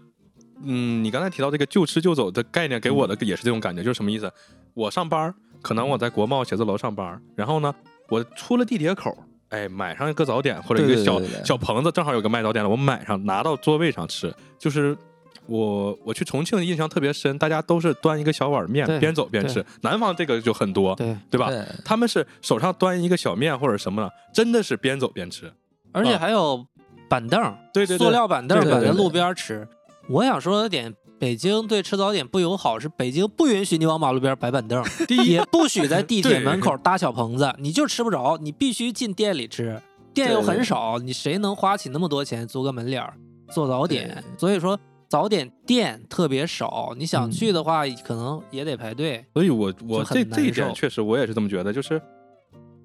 嗯，你刚才提到这个就吃就走的概念，给我的也是这种感觉，就是什么意思？我上班儿，可能我在国贸写字楼上班，然后呢，我出了地铁口儿，哎，买上一个早点或者一个小对对对对小棚子，正好有个卖早点的，我买上拿到座位上吃，就是我我去重庆印象特别深，大家都是端一个小碗面边走边吃，南方这个就很多，对，对吧？对，他们是手上端一个小面或者什么的，真的是边走边吃。而且啊还有板凳儿，对对对塑料板凳儿对对对摆在路边儿吃。我想说的点，北京对吃早点不友好，是北京不允许你往马路边儿摆板凳儿，第一，也不许在地铁门口搭小棚子，你就吃不着，你必须进店里吃。店又很少，你谁能花起那么多钱租个门脸儿做早点？所以说早点店特别少，你想嗯去的话，可能也得排队。所以我我很这这一点确实我也是这么觉得，就是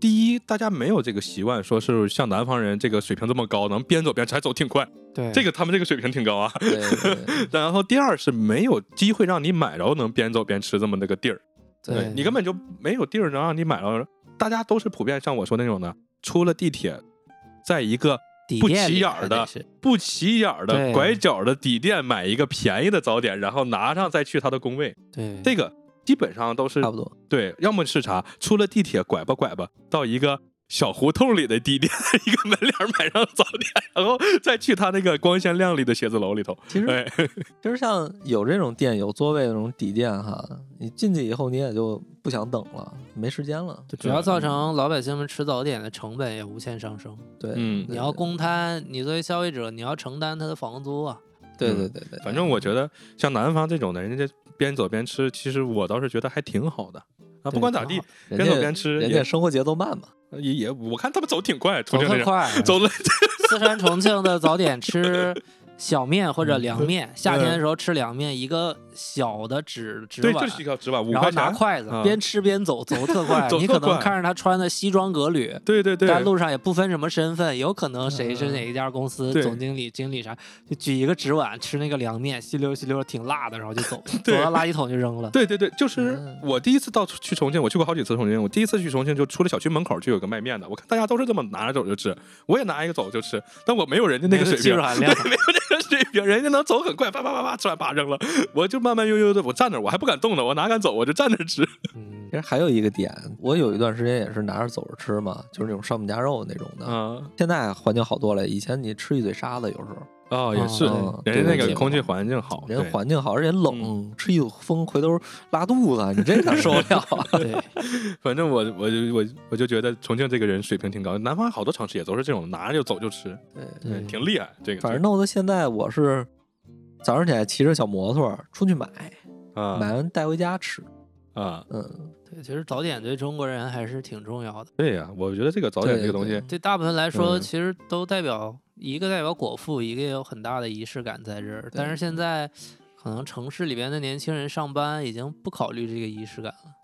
第一，大家没有这个习惯，说是像南方人这个水平这么高，能边走边吃，还走挺快，对。这个他们这个水平挺高啊。对 然后第二是没有机会让你买着能边走边吃这么那个地儿，对。你根本就没有地儿能让你买着。大家都是普遍像我说那种的，出了地铁，在一个不起眼儿的不起眼儿的拐角的底店买一个便宜的早点，然后拿上再去他的工位，对。这个基本上都是差不多。对，要么是啥，出了地铁拐吧拐吧到一个小胡同里的地点，一个门脸儿买上早点，然后再去他那个光鲜亮丽的写字楼里头。其实哎，其实像有这种店有座位的那种底店哈，你进去以后你也就不想等了，没时间了。主要造成老百姓们吃早点的成本也无限上升。对，嗯你要公摊，你作为消费者，你要承担他的房租啊。对对对对，反正我觉得像南方这种的，人家边走边吃，其实我倒是觉得还挺好的啊。不管咋地边走边吃也人家生活节奏慢嘛。也也，我看他们走挺快，走重庆那人特快，走了，四川重庆的早点吃 小面或嗯者凉面，夏天的时候吃凉面，一个小的纸纸对，碗就，是一个纸碗，五然后。拿筷子啊边吃边走，走特快。走特你可能看着他穿的西装革履。对对对，在路上也不分什么身份，有可能谁是嗯哪一家公司对总经理、经理啥，就举一个纸碗吃那个凉面，吸溜吸溜挺辣的，然后就走，走到垃圾桶就扔了。对对对，就是嗯我第一次到去重庆，我去过好几次重庆。我第一次去重庆，就出了小区门口就有个卖面的，我看大家都是这么拿着走就吃，我也拿一个走就吃，但我没有人家那个水平 没有那个水平，人家能走很快，啪啪啪啪吃完啪扔了，我就慢慢悠悠的，我站那儿，我还不敢动呢，我哪敢走，我就站那儿吃。嗯其，实还有一个点，我有一段时间也是拿着走着吃嘛，就是那种上面加肉那种的。嗯现在环境好多了，以前你吃一嘴沙子，有时候哦，也是，嗯人家那个空气环境好，人对环境好，而且冷，吃一口风回头拉肚子，你这哪受得了啊？对，反正我我就我我就觉得重庆这个人水平挺高，南方好多城市也都是这种拿着就走就吃，对，对挺厉害。这个反正弄得现在我是早上起来骑着小摩托出去买，啊买完带回家吃。啊，嗯，对，其实早点对中国人还是挺重要的。对呀，我觉得这个早点这个东西，对大部分来说，嗯其实都代表一个代表果腹，一个也有很大的仪式感在这儿。但是现在，可能城市里边的年轻人上班已经不考虑这个仪式感了。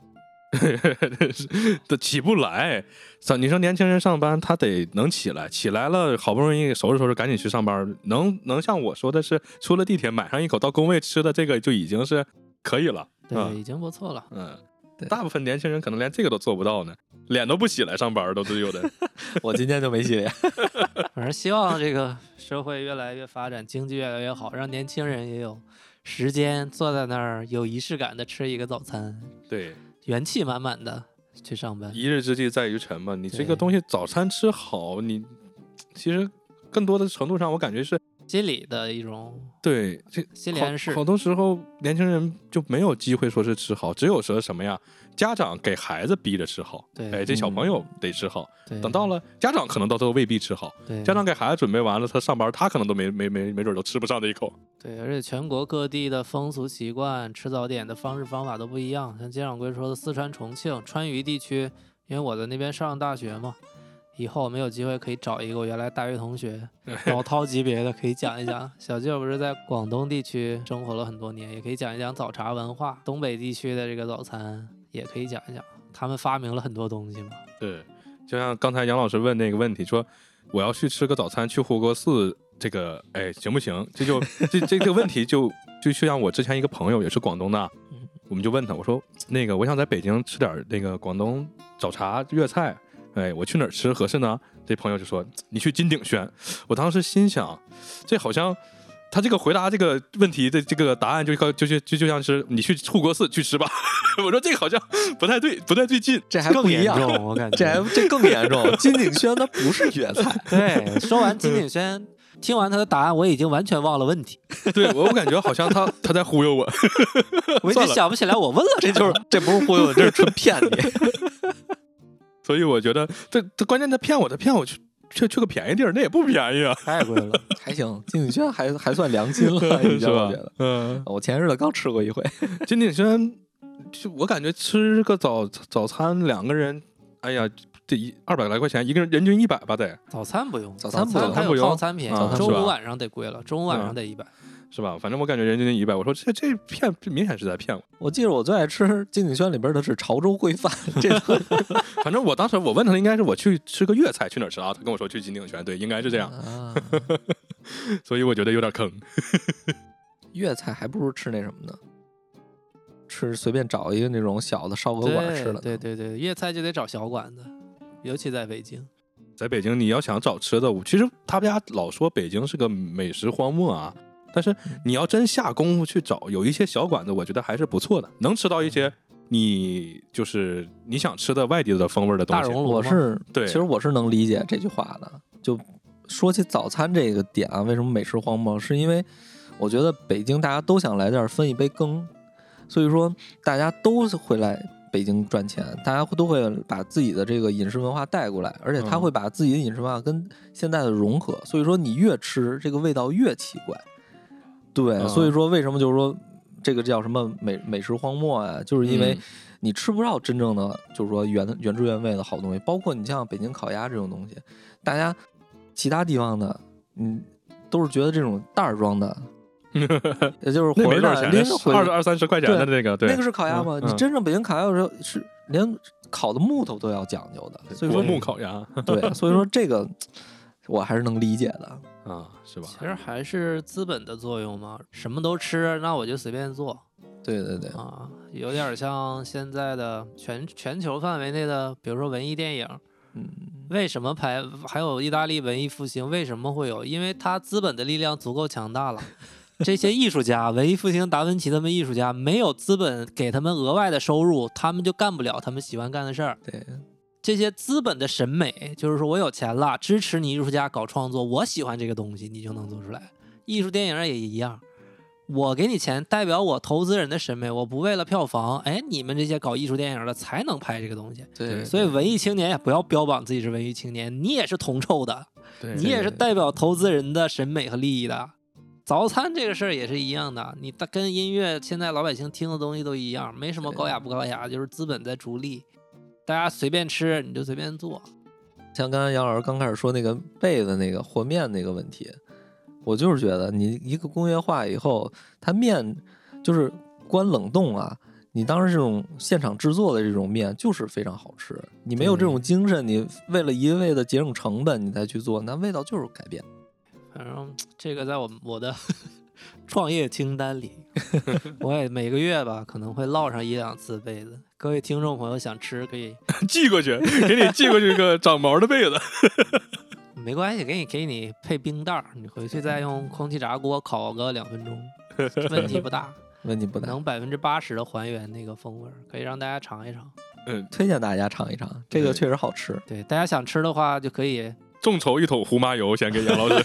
都起不来。上你说年轻人上班，他得能起来，起来了好不容易收拾收拾，赶紧去上班，能能像我说的是，出了地铁买上一口到工位吃的这个就已经是可以了。对，嗯已经不错了。嗯，对大部分年轻人可能连这个都做不到呢，脸都不洗来上班都是有的。我今天就没洗脸。反正希望这个社会越来越发展，经济越来越好，让年轻人也有时间坐在那儿有仪式感的吃一个早餐，对，元气满满的去上班。一日之计在于晨嘛，你这个东西早餐吃好，你其实更多的程度上，我感觉是心理的一种对这心理暗示好。多时候年轻人就没有机会说是吃好，只有说什么呀？家长给孩子逼着吃好，对哎，这小朋友得吃好。对，等到了家长可能到最后未必吃好，对家长给孩子准备完了，他上班他可能都没没没没准都吃不上这一口。对，而且全国各地的风俗习惯、吃早点的方式方法都不一样。像金掌柜说的，四川、重庆、川渝地区，因为我在那边上大学嘛，以后我们有机会可以找一个我原来大学同学，老涛级别的，可以讲一讲。小舅不是在广东地区生活了很多年，也可以讲一讲早茶文化。东北地区的这个早餐也可以讲一讲，他们发明了很多东西嘛。对，就像刚才杨老师问那个问题，说我要去吃个早餐，去护国寺，这个哎行不行？这就这这个问题就就就像我之前一个朋友也是广东的嗯，我们就问他，我说那个我想在北京吃点儿那个广东早茶粤菜，哎，我去哪儿吃合适呢？这朋友就说你去金鼎轩。我当时心想，这好像。他这个回答这个问题的这个答案就就就就就像是你去护国寺去吃吧，我说这个好像不太对，不太对劲。这还不更一样，严重，我感觉。这还这更严重。金鼎轩它不是粤菜，对，说完金鼎轩，听完他的答案，我已经完全忘了问题，对我我感觉好像他他在忽悠我，我已经想不起来我问了这就是这不是忽悠，这是纯骗你。所以我觉得这这关键他骗我，他骗我去去去个便宜地儿，那也不便宜啊，太贵了。还行，金鼎轩还还算良心了，已经是吧我觉得。？嗯，我前日子刚吃过一回，金鼎轩，就我感觉吃个早早餐两个人，哎呀，这一二百来块钱，一个人人均一百吧得，早餐不用，早餐不用还有不用套餐便中午晚上得贵了，中午晚上嗯得一百。是吧？反正我感觉人均一百，我说这这骗，这明显是在骗我。我记得我最爱吃 金鼎轩里边的是潮州烩饭，这个 反正我当时我问他，应该是我去吃个粤菜，去哪儿吃啊？他跟我说去金鼎轩，对，应该是这样，啊，所以我觉得有点坑。粤菜还不如吃那什么呢？吃随便找一个那种小的烧鹅馆吃了。对对对，粤菜就得找小馆子，尤其在北京。在北京，你要想找吃的，我其实他们家老说北京是个美食荒漠啊，但是你要真下功夫去找，有一些小馆子，我觉得还是不错的，能吃到一些你就是你想吃的外地的风味的东西。大熔炉吗我是对其实我是能理解这句话的。就说起早餐这个点啊，为什么美食荒漠？是因为我觉得北京大家都想来这儿分一杯羹，所以说大家都会来北京赚钱，大家都会把自己的这个饮食文化带过来，而且他嗯会把自己的饮食文化跟现在的融合，所以说你越吃这个味道越奇怪。对，嗯所以说为什么就是说这个叫什么美美食荒漠啊？就是因为嗯你吃不到真正的就是说原原汁原味的好东西，包括你像北京烤鸭这种东西，大家其他地方的嗯都是觉得这种袋儿装的，也就是那没回来多少钱，拎着回二二三十块钱的那个，对，那个是烤鸭吗？嗯你真正北京烤鸭的时候是连烤的木头都要讲究的，所以说木烤鸭对，所以说这个我还是能理解的。啊，是吧？其实还是资本的作用嘛，什么都吃，那我就随便做对对对，啊，有点像现在的全全球范围内的，比如说文艺电影，嗯，为什么拍？还有意大利文艺复兴为什么会有？因为它资本的力量足够强大了。这些艺术家，文艺复兴、达芬奇他们艺术家，没有资本给他们额外的收入，他们就干不了他们喜欢干的事儿。对，这些资本的审美，就是说我有钱了，支持你艺术家搞创作，我喜欢这个东西，你就能做出来。艺术电影也一样，我给你钱，代表我投资人的审美，我不为了票房，哎，你们这些搞艺术电影的才能拍这个东西。对，所以文艺青年也不要标榜自己是文艺青年，你也是铜臭的，对你也是代表投资人的审美和利益的。早餐这个事儿也是一样的，你跟音乐现在老百姓听的东西都一样，没什么高雅不高雅，就是资本在逐利，大家随便吃你就随便做。像刚才杨老师刚开始说那个被子那个和面那个问题，我就是觉得你一个工业化以后，它面就是关冷冻啊，你当时这种现场制作的这种面就是非常好吃。你没有这种精神，你为了一味的节省成本你再去做，那味道就是改变。反正这个在我我的创业清单里，我也每个月吧可能会烙上一两次被子。各位听众朋友想吃可以，寄过去，给你寄过去一个长毛的被子。没关系，给你给你配冰袋儿，你回去再用空气炸锅烤个两分钟，问题不大，问题不大，能百分之八十的还原那个风味儿，可以让大家尝一尝。嗯，推荐大家尝一尝，这个确实好吃。对，大家想吃的话就可以众筹一桶胡麻油，先给杨老师。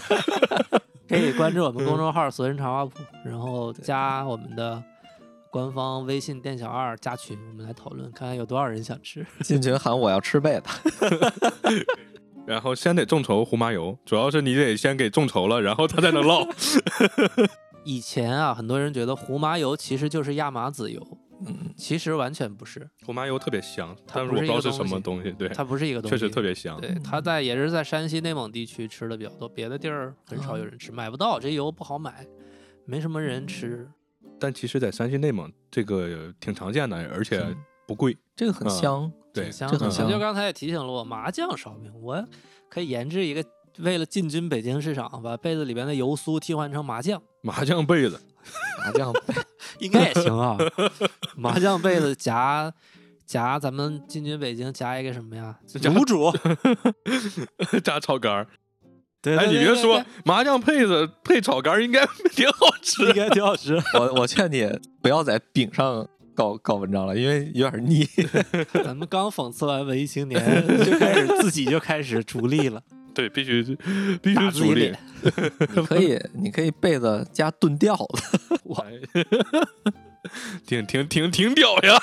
可以关注我们公众号“索人茶话铺”，然后加我们的官方微信“店小二”加群，我们来讨论，看看有多少人想吃。进群喊我要吃被子，然后先得众筹胡麻油，主要是你得先给众筹了，然后他才能唠。以前啊，很多人觉得胡麻油其实就是亚麻籽油，嗯，其实完全不是，胡麻油特别香，它但是不知道是什么东西。对，它不是一个东西，确实特别香。对，它在也是在山西、内蒙地区吃的比较多，别的地儿很少有人吃，买不到，这油不好买，没什么人吃。但其实，在山西、内蒙这个挺常见的，而且不贵。这个很嗯。香。对。这很香。就刚才也提醒了我，麻酱烧饼，我可以研制一个，为了进军北京市场，把被子里边的油酥替换成麻酱，麻酱被子，麻酱被 应该也行啊。麻将被子夹夹咱们进军北京夹一个什么呀？夹卤煮。加炒肝儿。对哎，你别说，麻酱配子配炒肝儿应该挺好吃应。该挺好吃。我我劝你不要在饼上搞搞文章了，因为有点腻。咱们刚讽刺完文艺青年，就开始自己就开始逐利了。对，必须 必须主力 可以你可以被子加炖吊子，哎挺挺挺挺屌呀！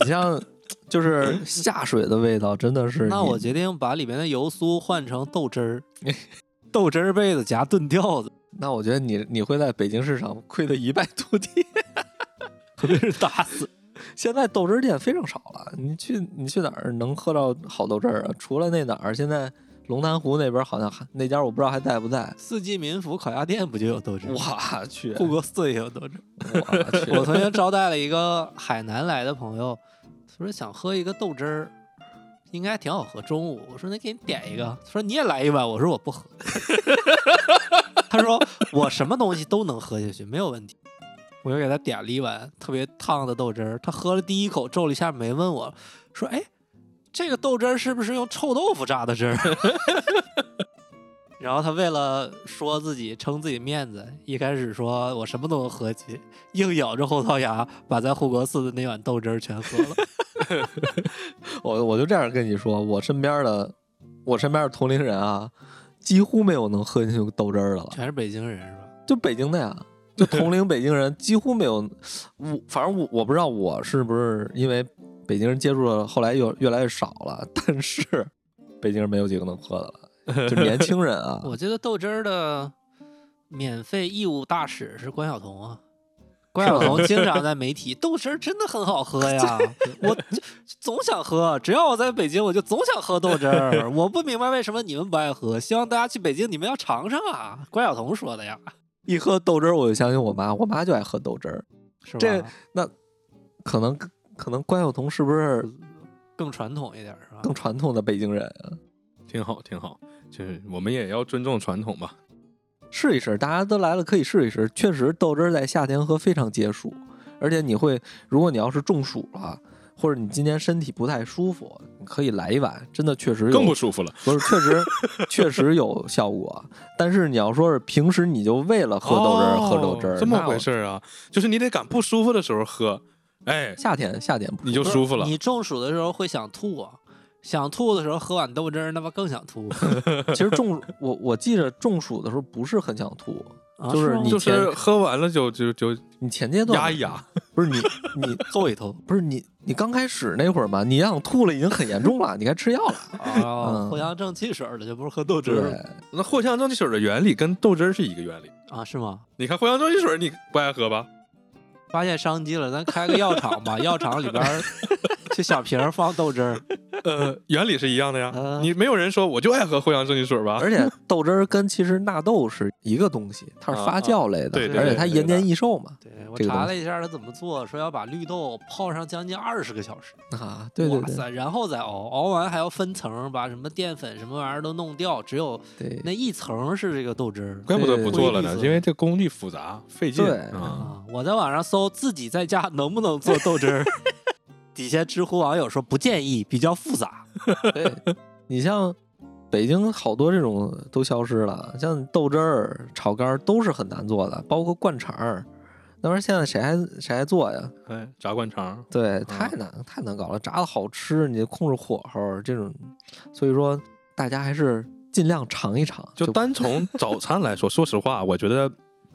你像就是下水的味道，真的是那我决定把里面的油酥换成豆汁儿，豆汁儿被子夹炖吊子，那我觉得你你会在北京市场亏得一败涂地。特别是打死。现在豆汁儿店非常少了，你去你去哪儿能喝到好豆汁儿啊？除了那哪儿，现在龙潭湖那边好像还那家我不知道还在不在。四季民福烤鸭店不就有豆汁儿？我去，护国寺也有豆汁儿。我去，我曾经招待了一个海南来的朋友，他说想喝一个豆汁儿，应该挺好喝。中午我说那给你点一个，他说你也来一碗，我说我不喝。他说我什么东西都能喝下去，没有问题。我又给他点了一碗特别烫的豆汁儿，他喝了第一口，皱了一下眉，问我说：“哎，这个豆汁儿是不是用臭豆腐榨的汁儿？” 然后他为了说自己撑自己面子，一开始说我什么都能喝起，硬咬着后槽牙把在护国寺的那碗豆汁儿全喝了。我我就这样跟你说，我身边的我身边的同龄人啊，几乎没有能喝进去豆汁儿的了。全是北京人是吧？就北京的呀，就同龄北京人几乎没有。我反正我我不知道我是不是因为北京人接触的后来又越来越少了，但是北京人没有几个能喝的了，就年轻人啊。我觉得豆汁儿的免费义务大使是关晓彤啊。关晓彤经常在媒体，豆汁儿真的很好喝呀，我就总想喝，只要我在北京，我就总想喝豆汁儿。我不明白为什么你们不爱喝，希望大家去北京，你们要尝尝啊。关晓彤说的呀，一喝豆汁儿，我就想起我妈，我妈就爱喝豆汁儿。是吧？这那可能可能关晓彤是不是更传统一点儿是吧？更传统的北京人啊？挺好，挺好，就是我们也要尊重传统吧。试一试，大家都来了可以试一试。确实，豆汁儿在夏天喝非常解暑，而且你会，如果你要是中暑了，或者你今天身体不太舒服，你可以来一碗，真的确实有更不舒服了。不是，确实 确实有效果。但是你要说是平时你就为了喝豆汁儿、喝豆汁儿，哦这么回事儿啊？就是你得赶不舒服的时候喝，哎，夏天夏天不你就舒服了。你中暑的时候会想吐啊，想吐的时候喝碗豆汁儿，那不更想吐？其实中我我记着中暑的时候不是很想吐，啊就是你就是喝完了就就就你前阶段压一压，不是你你 透一头不是你你刚开始那会儿嘛，你想吐了已经很严重了，你该吃药了。啊，藿香正气水儿的就不是喝豆汁儿那藿香正气水的原理跟豆汁儿是一个原理。啊？是吗？你看藿香正气水，你不爱喝吧？发现商机了，咱开个药厂吧，药厂里边儿去小瓶儿放豆汁儿，呃，原理是一样的呀。嗯你没有人说我就爱喝藿香正气水吧？而且豆汁儿跟其实纳豆是一个东西，它是发酵类的，对对而且它延年益寿嘛。对我查了一下它怎么做，说要把绿豆泡上将近二十个小时，啊，对对对哇塞，然后再熬，熬完还要分层，把什么淀粉什么玩意儿都弄掉，只有那一层是这个豆汁儿。怪不得不做了呢，因为这工艺复杂费劲对！我在网上搜自己在家能不能做豆汁儿，底下知乎网友说不建议，比较复杂。对，你像北京好多这种都消失了，像豆汁儿、炒肝儿都是很难做的，包括灌肠儿。那玩意儿现在谁还谁还做呀？哎，炸灌肠，对，太难太难搞了，炸的好吃，你控制火候，这种，所以说大家还是尽量尝一尝。就单从早餐来说，说实话，我觉得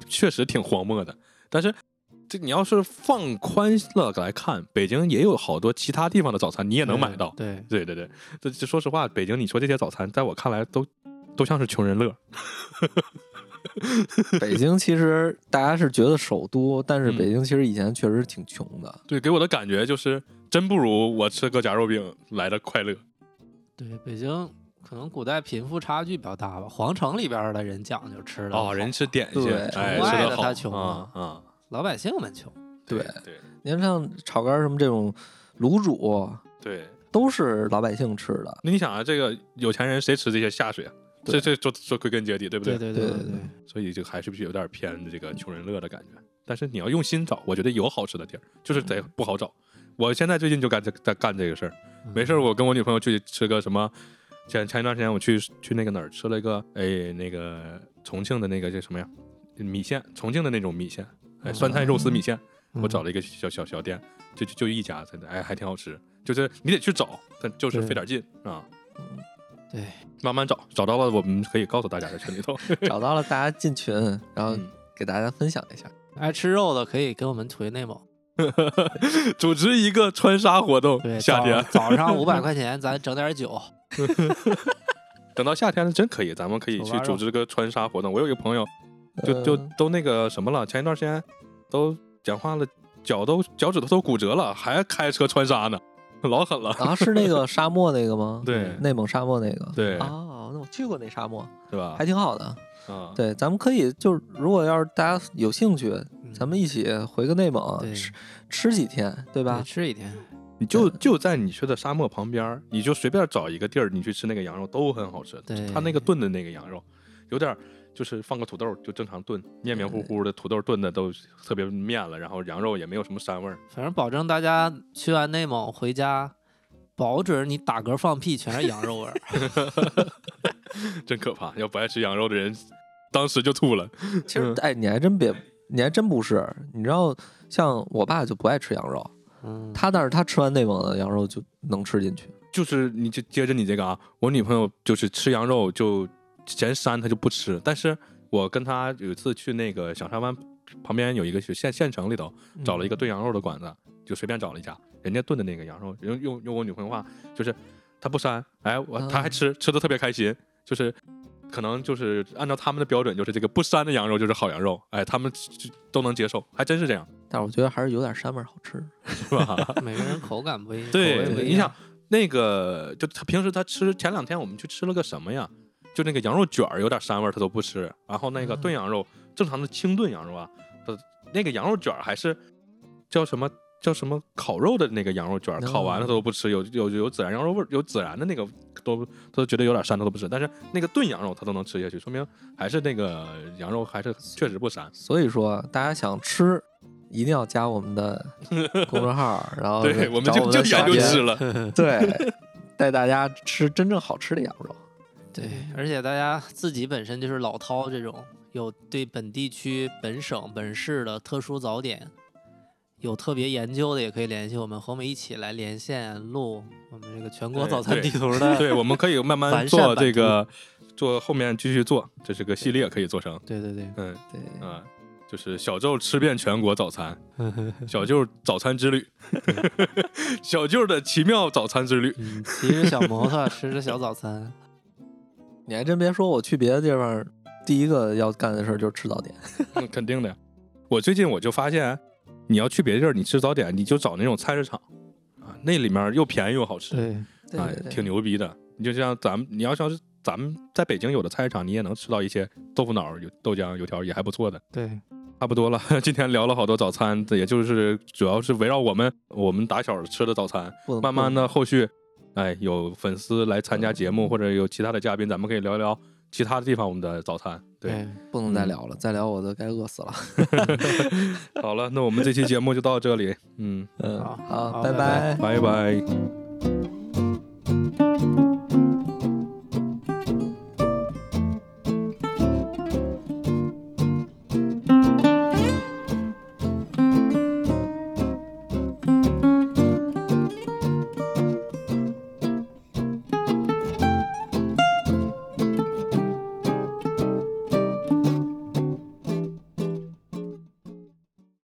确实挺荒漠的。但是这你要是放宽了来看，北京也有好多其他地方的早餐你也能买到。对，对对对，这这说实话，北京你说这些早餐，在我看来都都像是穷人乐。北京其实大家是觉得首都，但是嗯北京其实以前确实挺穷的。对，给我的感觉就是，真不如我吃个夹肉饼来的快乐。对，北京可能古代贫富差距比较大吧，皇城里边的人讲究吃的哦，人吃点心，对哎，吃的他穷啊啊啊，老百姓们穷。对对您像炒肝儿什么这种卤煮，对。都是老百姓吃的。那你想啊，这个有钱人谁吃这些下水啊？这对这说说归根结底，对不对对？对对对对对，所以就还是必须有点偏这个穷人乐的感觉。但是你要用心找，我觉得有好吃的地儿，就是得不好找。我现在最近就干这在干这个事儿，没事儿我跟我女朋友去吃个什么。前前一段时间我去去那个哪儿吃了一个，哎，那个重庆的那个叫什么呀？米线，重庆的那种米线，哎，酸菜肉丝米线。我找了一个小小小店，就就就一家，真的，哎，还挺好吃。就是你得去找，但就是费点劲啊。对，慢慢找，找到了我们可以告诉大家在群里头。找到了，大家进群，然后嗯给大家分享一下。爱吃肉的可以跟我们推内蒙。组织一个穿沙活动对，，夏天早早上五百块钱，咱整点酒。等到夏天了，真可以，咱们可以去组织个穿沙活动。我有一个朋友，就就嗯都那个什么了，前一段时间都讲话了，脚都脚趾头都骨折了，还开车穿沙呢，老狠了，啊，是那个沙漠那个吗？对内蒙沙漠那个。对哦，那我去过那沙漠，对吧还？挺好的。啊，对，咱们可以就是，如果要是大家有兴趣，嗯咱们一起回个内蒙吃吃几天，对吧？吃几天。你就就在你去的沙漠旁边，你就随便找一个地儿，你去吃那个羊肉都很好吃。对他那个炖的那个羊肉，有点儿就是放个土豆就正常炖，黏黏糊糊的，土豆炖的都特别面了，然后羊肉也没有什么膻味儿。反正保证大家去完内蒙回家，保准你打嗝放屁全是羊肉味儿。真可怕！要不爱吃羊肉的人，当时就吐了。其实，哎，你还真别，你还真不是。你知道，像我爸就不爱吃羊肉，嗯，他但是他吃完内蒙的羊肉就能吃进去。就是你就接着你这个啊，我女朋友就是吃羊肉就嫌膻，他就不吃。但是我跟他有一次去那个小沙湾旁边有一个县县城里头找了一个炖羊肉的馆子，就随便找了一家，人家炖的那个羊肉，用用用我女朋友话就是他不膻，哎，我他还吃，吃的特别开心，就是。可能就是按照他们的标准，就是这个不膻的羊肉就是好羊肉，哎，他们就都能接受，还真是这样，但是我觉得还是有点膻味儿好吃。是吧？每个人口感不一样。口对你想那个，就他平时他吃，前两天我们去吃了个什么呀？就那个羊肉卷儿有点膻味儿，他都不吃。然后那个嗯炖羊肉，正常的清炖羊肉啊，他那个羊肉卷儿还是叫什么叫什么烤肉的那个羊肉卷儿，烤完了他都不吃，有有有孜然羊肉味儿，有孜然的那个都他都觉得有点膻，他都不吃。但是那个炖羊肉他都能吃下去，说明还是那个羊肉还是确实不膻。所以说，大家想吃，一定要加我们的公众号，然后对，我们就就研究吃了。对，带大家吃真正好吃的羊肉。对，而且大家自己本身就是老饕这种有对本地区、本省、本市的特殊早点有特别研究的，也可以联系我们，和我们一起来连线录我们这个全国哎早餐地图的。对，我们可以慢慢做这个，做后面继续做，这是个系列，可以做成。对对对，嗯对，啊，就是小舅吃遍全国早餐，小舅早餐之旅，小舅的奇妙早餐之旅。嗯，骑着小摩托，吃着小早餐。你还真别说，我去别的地方，第一个要干的事儿就是吃早点。那，肯定的。我最近我就发现，你要去别的地儿，你吃早点，你就找那种菜市场啊，那里面又便宜又好吃，对，哎挺牛逼的。你就像咱们，你要像是咱们在北京有的菜市场，你也能吃到一些豆腐脑、有豆浆、油条，也还不错的。对，差不多了，今天聊了好多早餐，也就是主要是围绕我们我们打小吃的早餐。慢慢的，后续，哎，有粉丝来参加节目，或者有其他的嘉宾，咱们可以聊一聊其他的地方我们的早餐。对，对，不能再聊了，再聊我都该饿死了。好了，那我们这期节目就到这里，嗯，嗯，好好，好拜拜拜拜拜。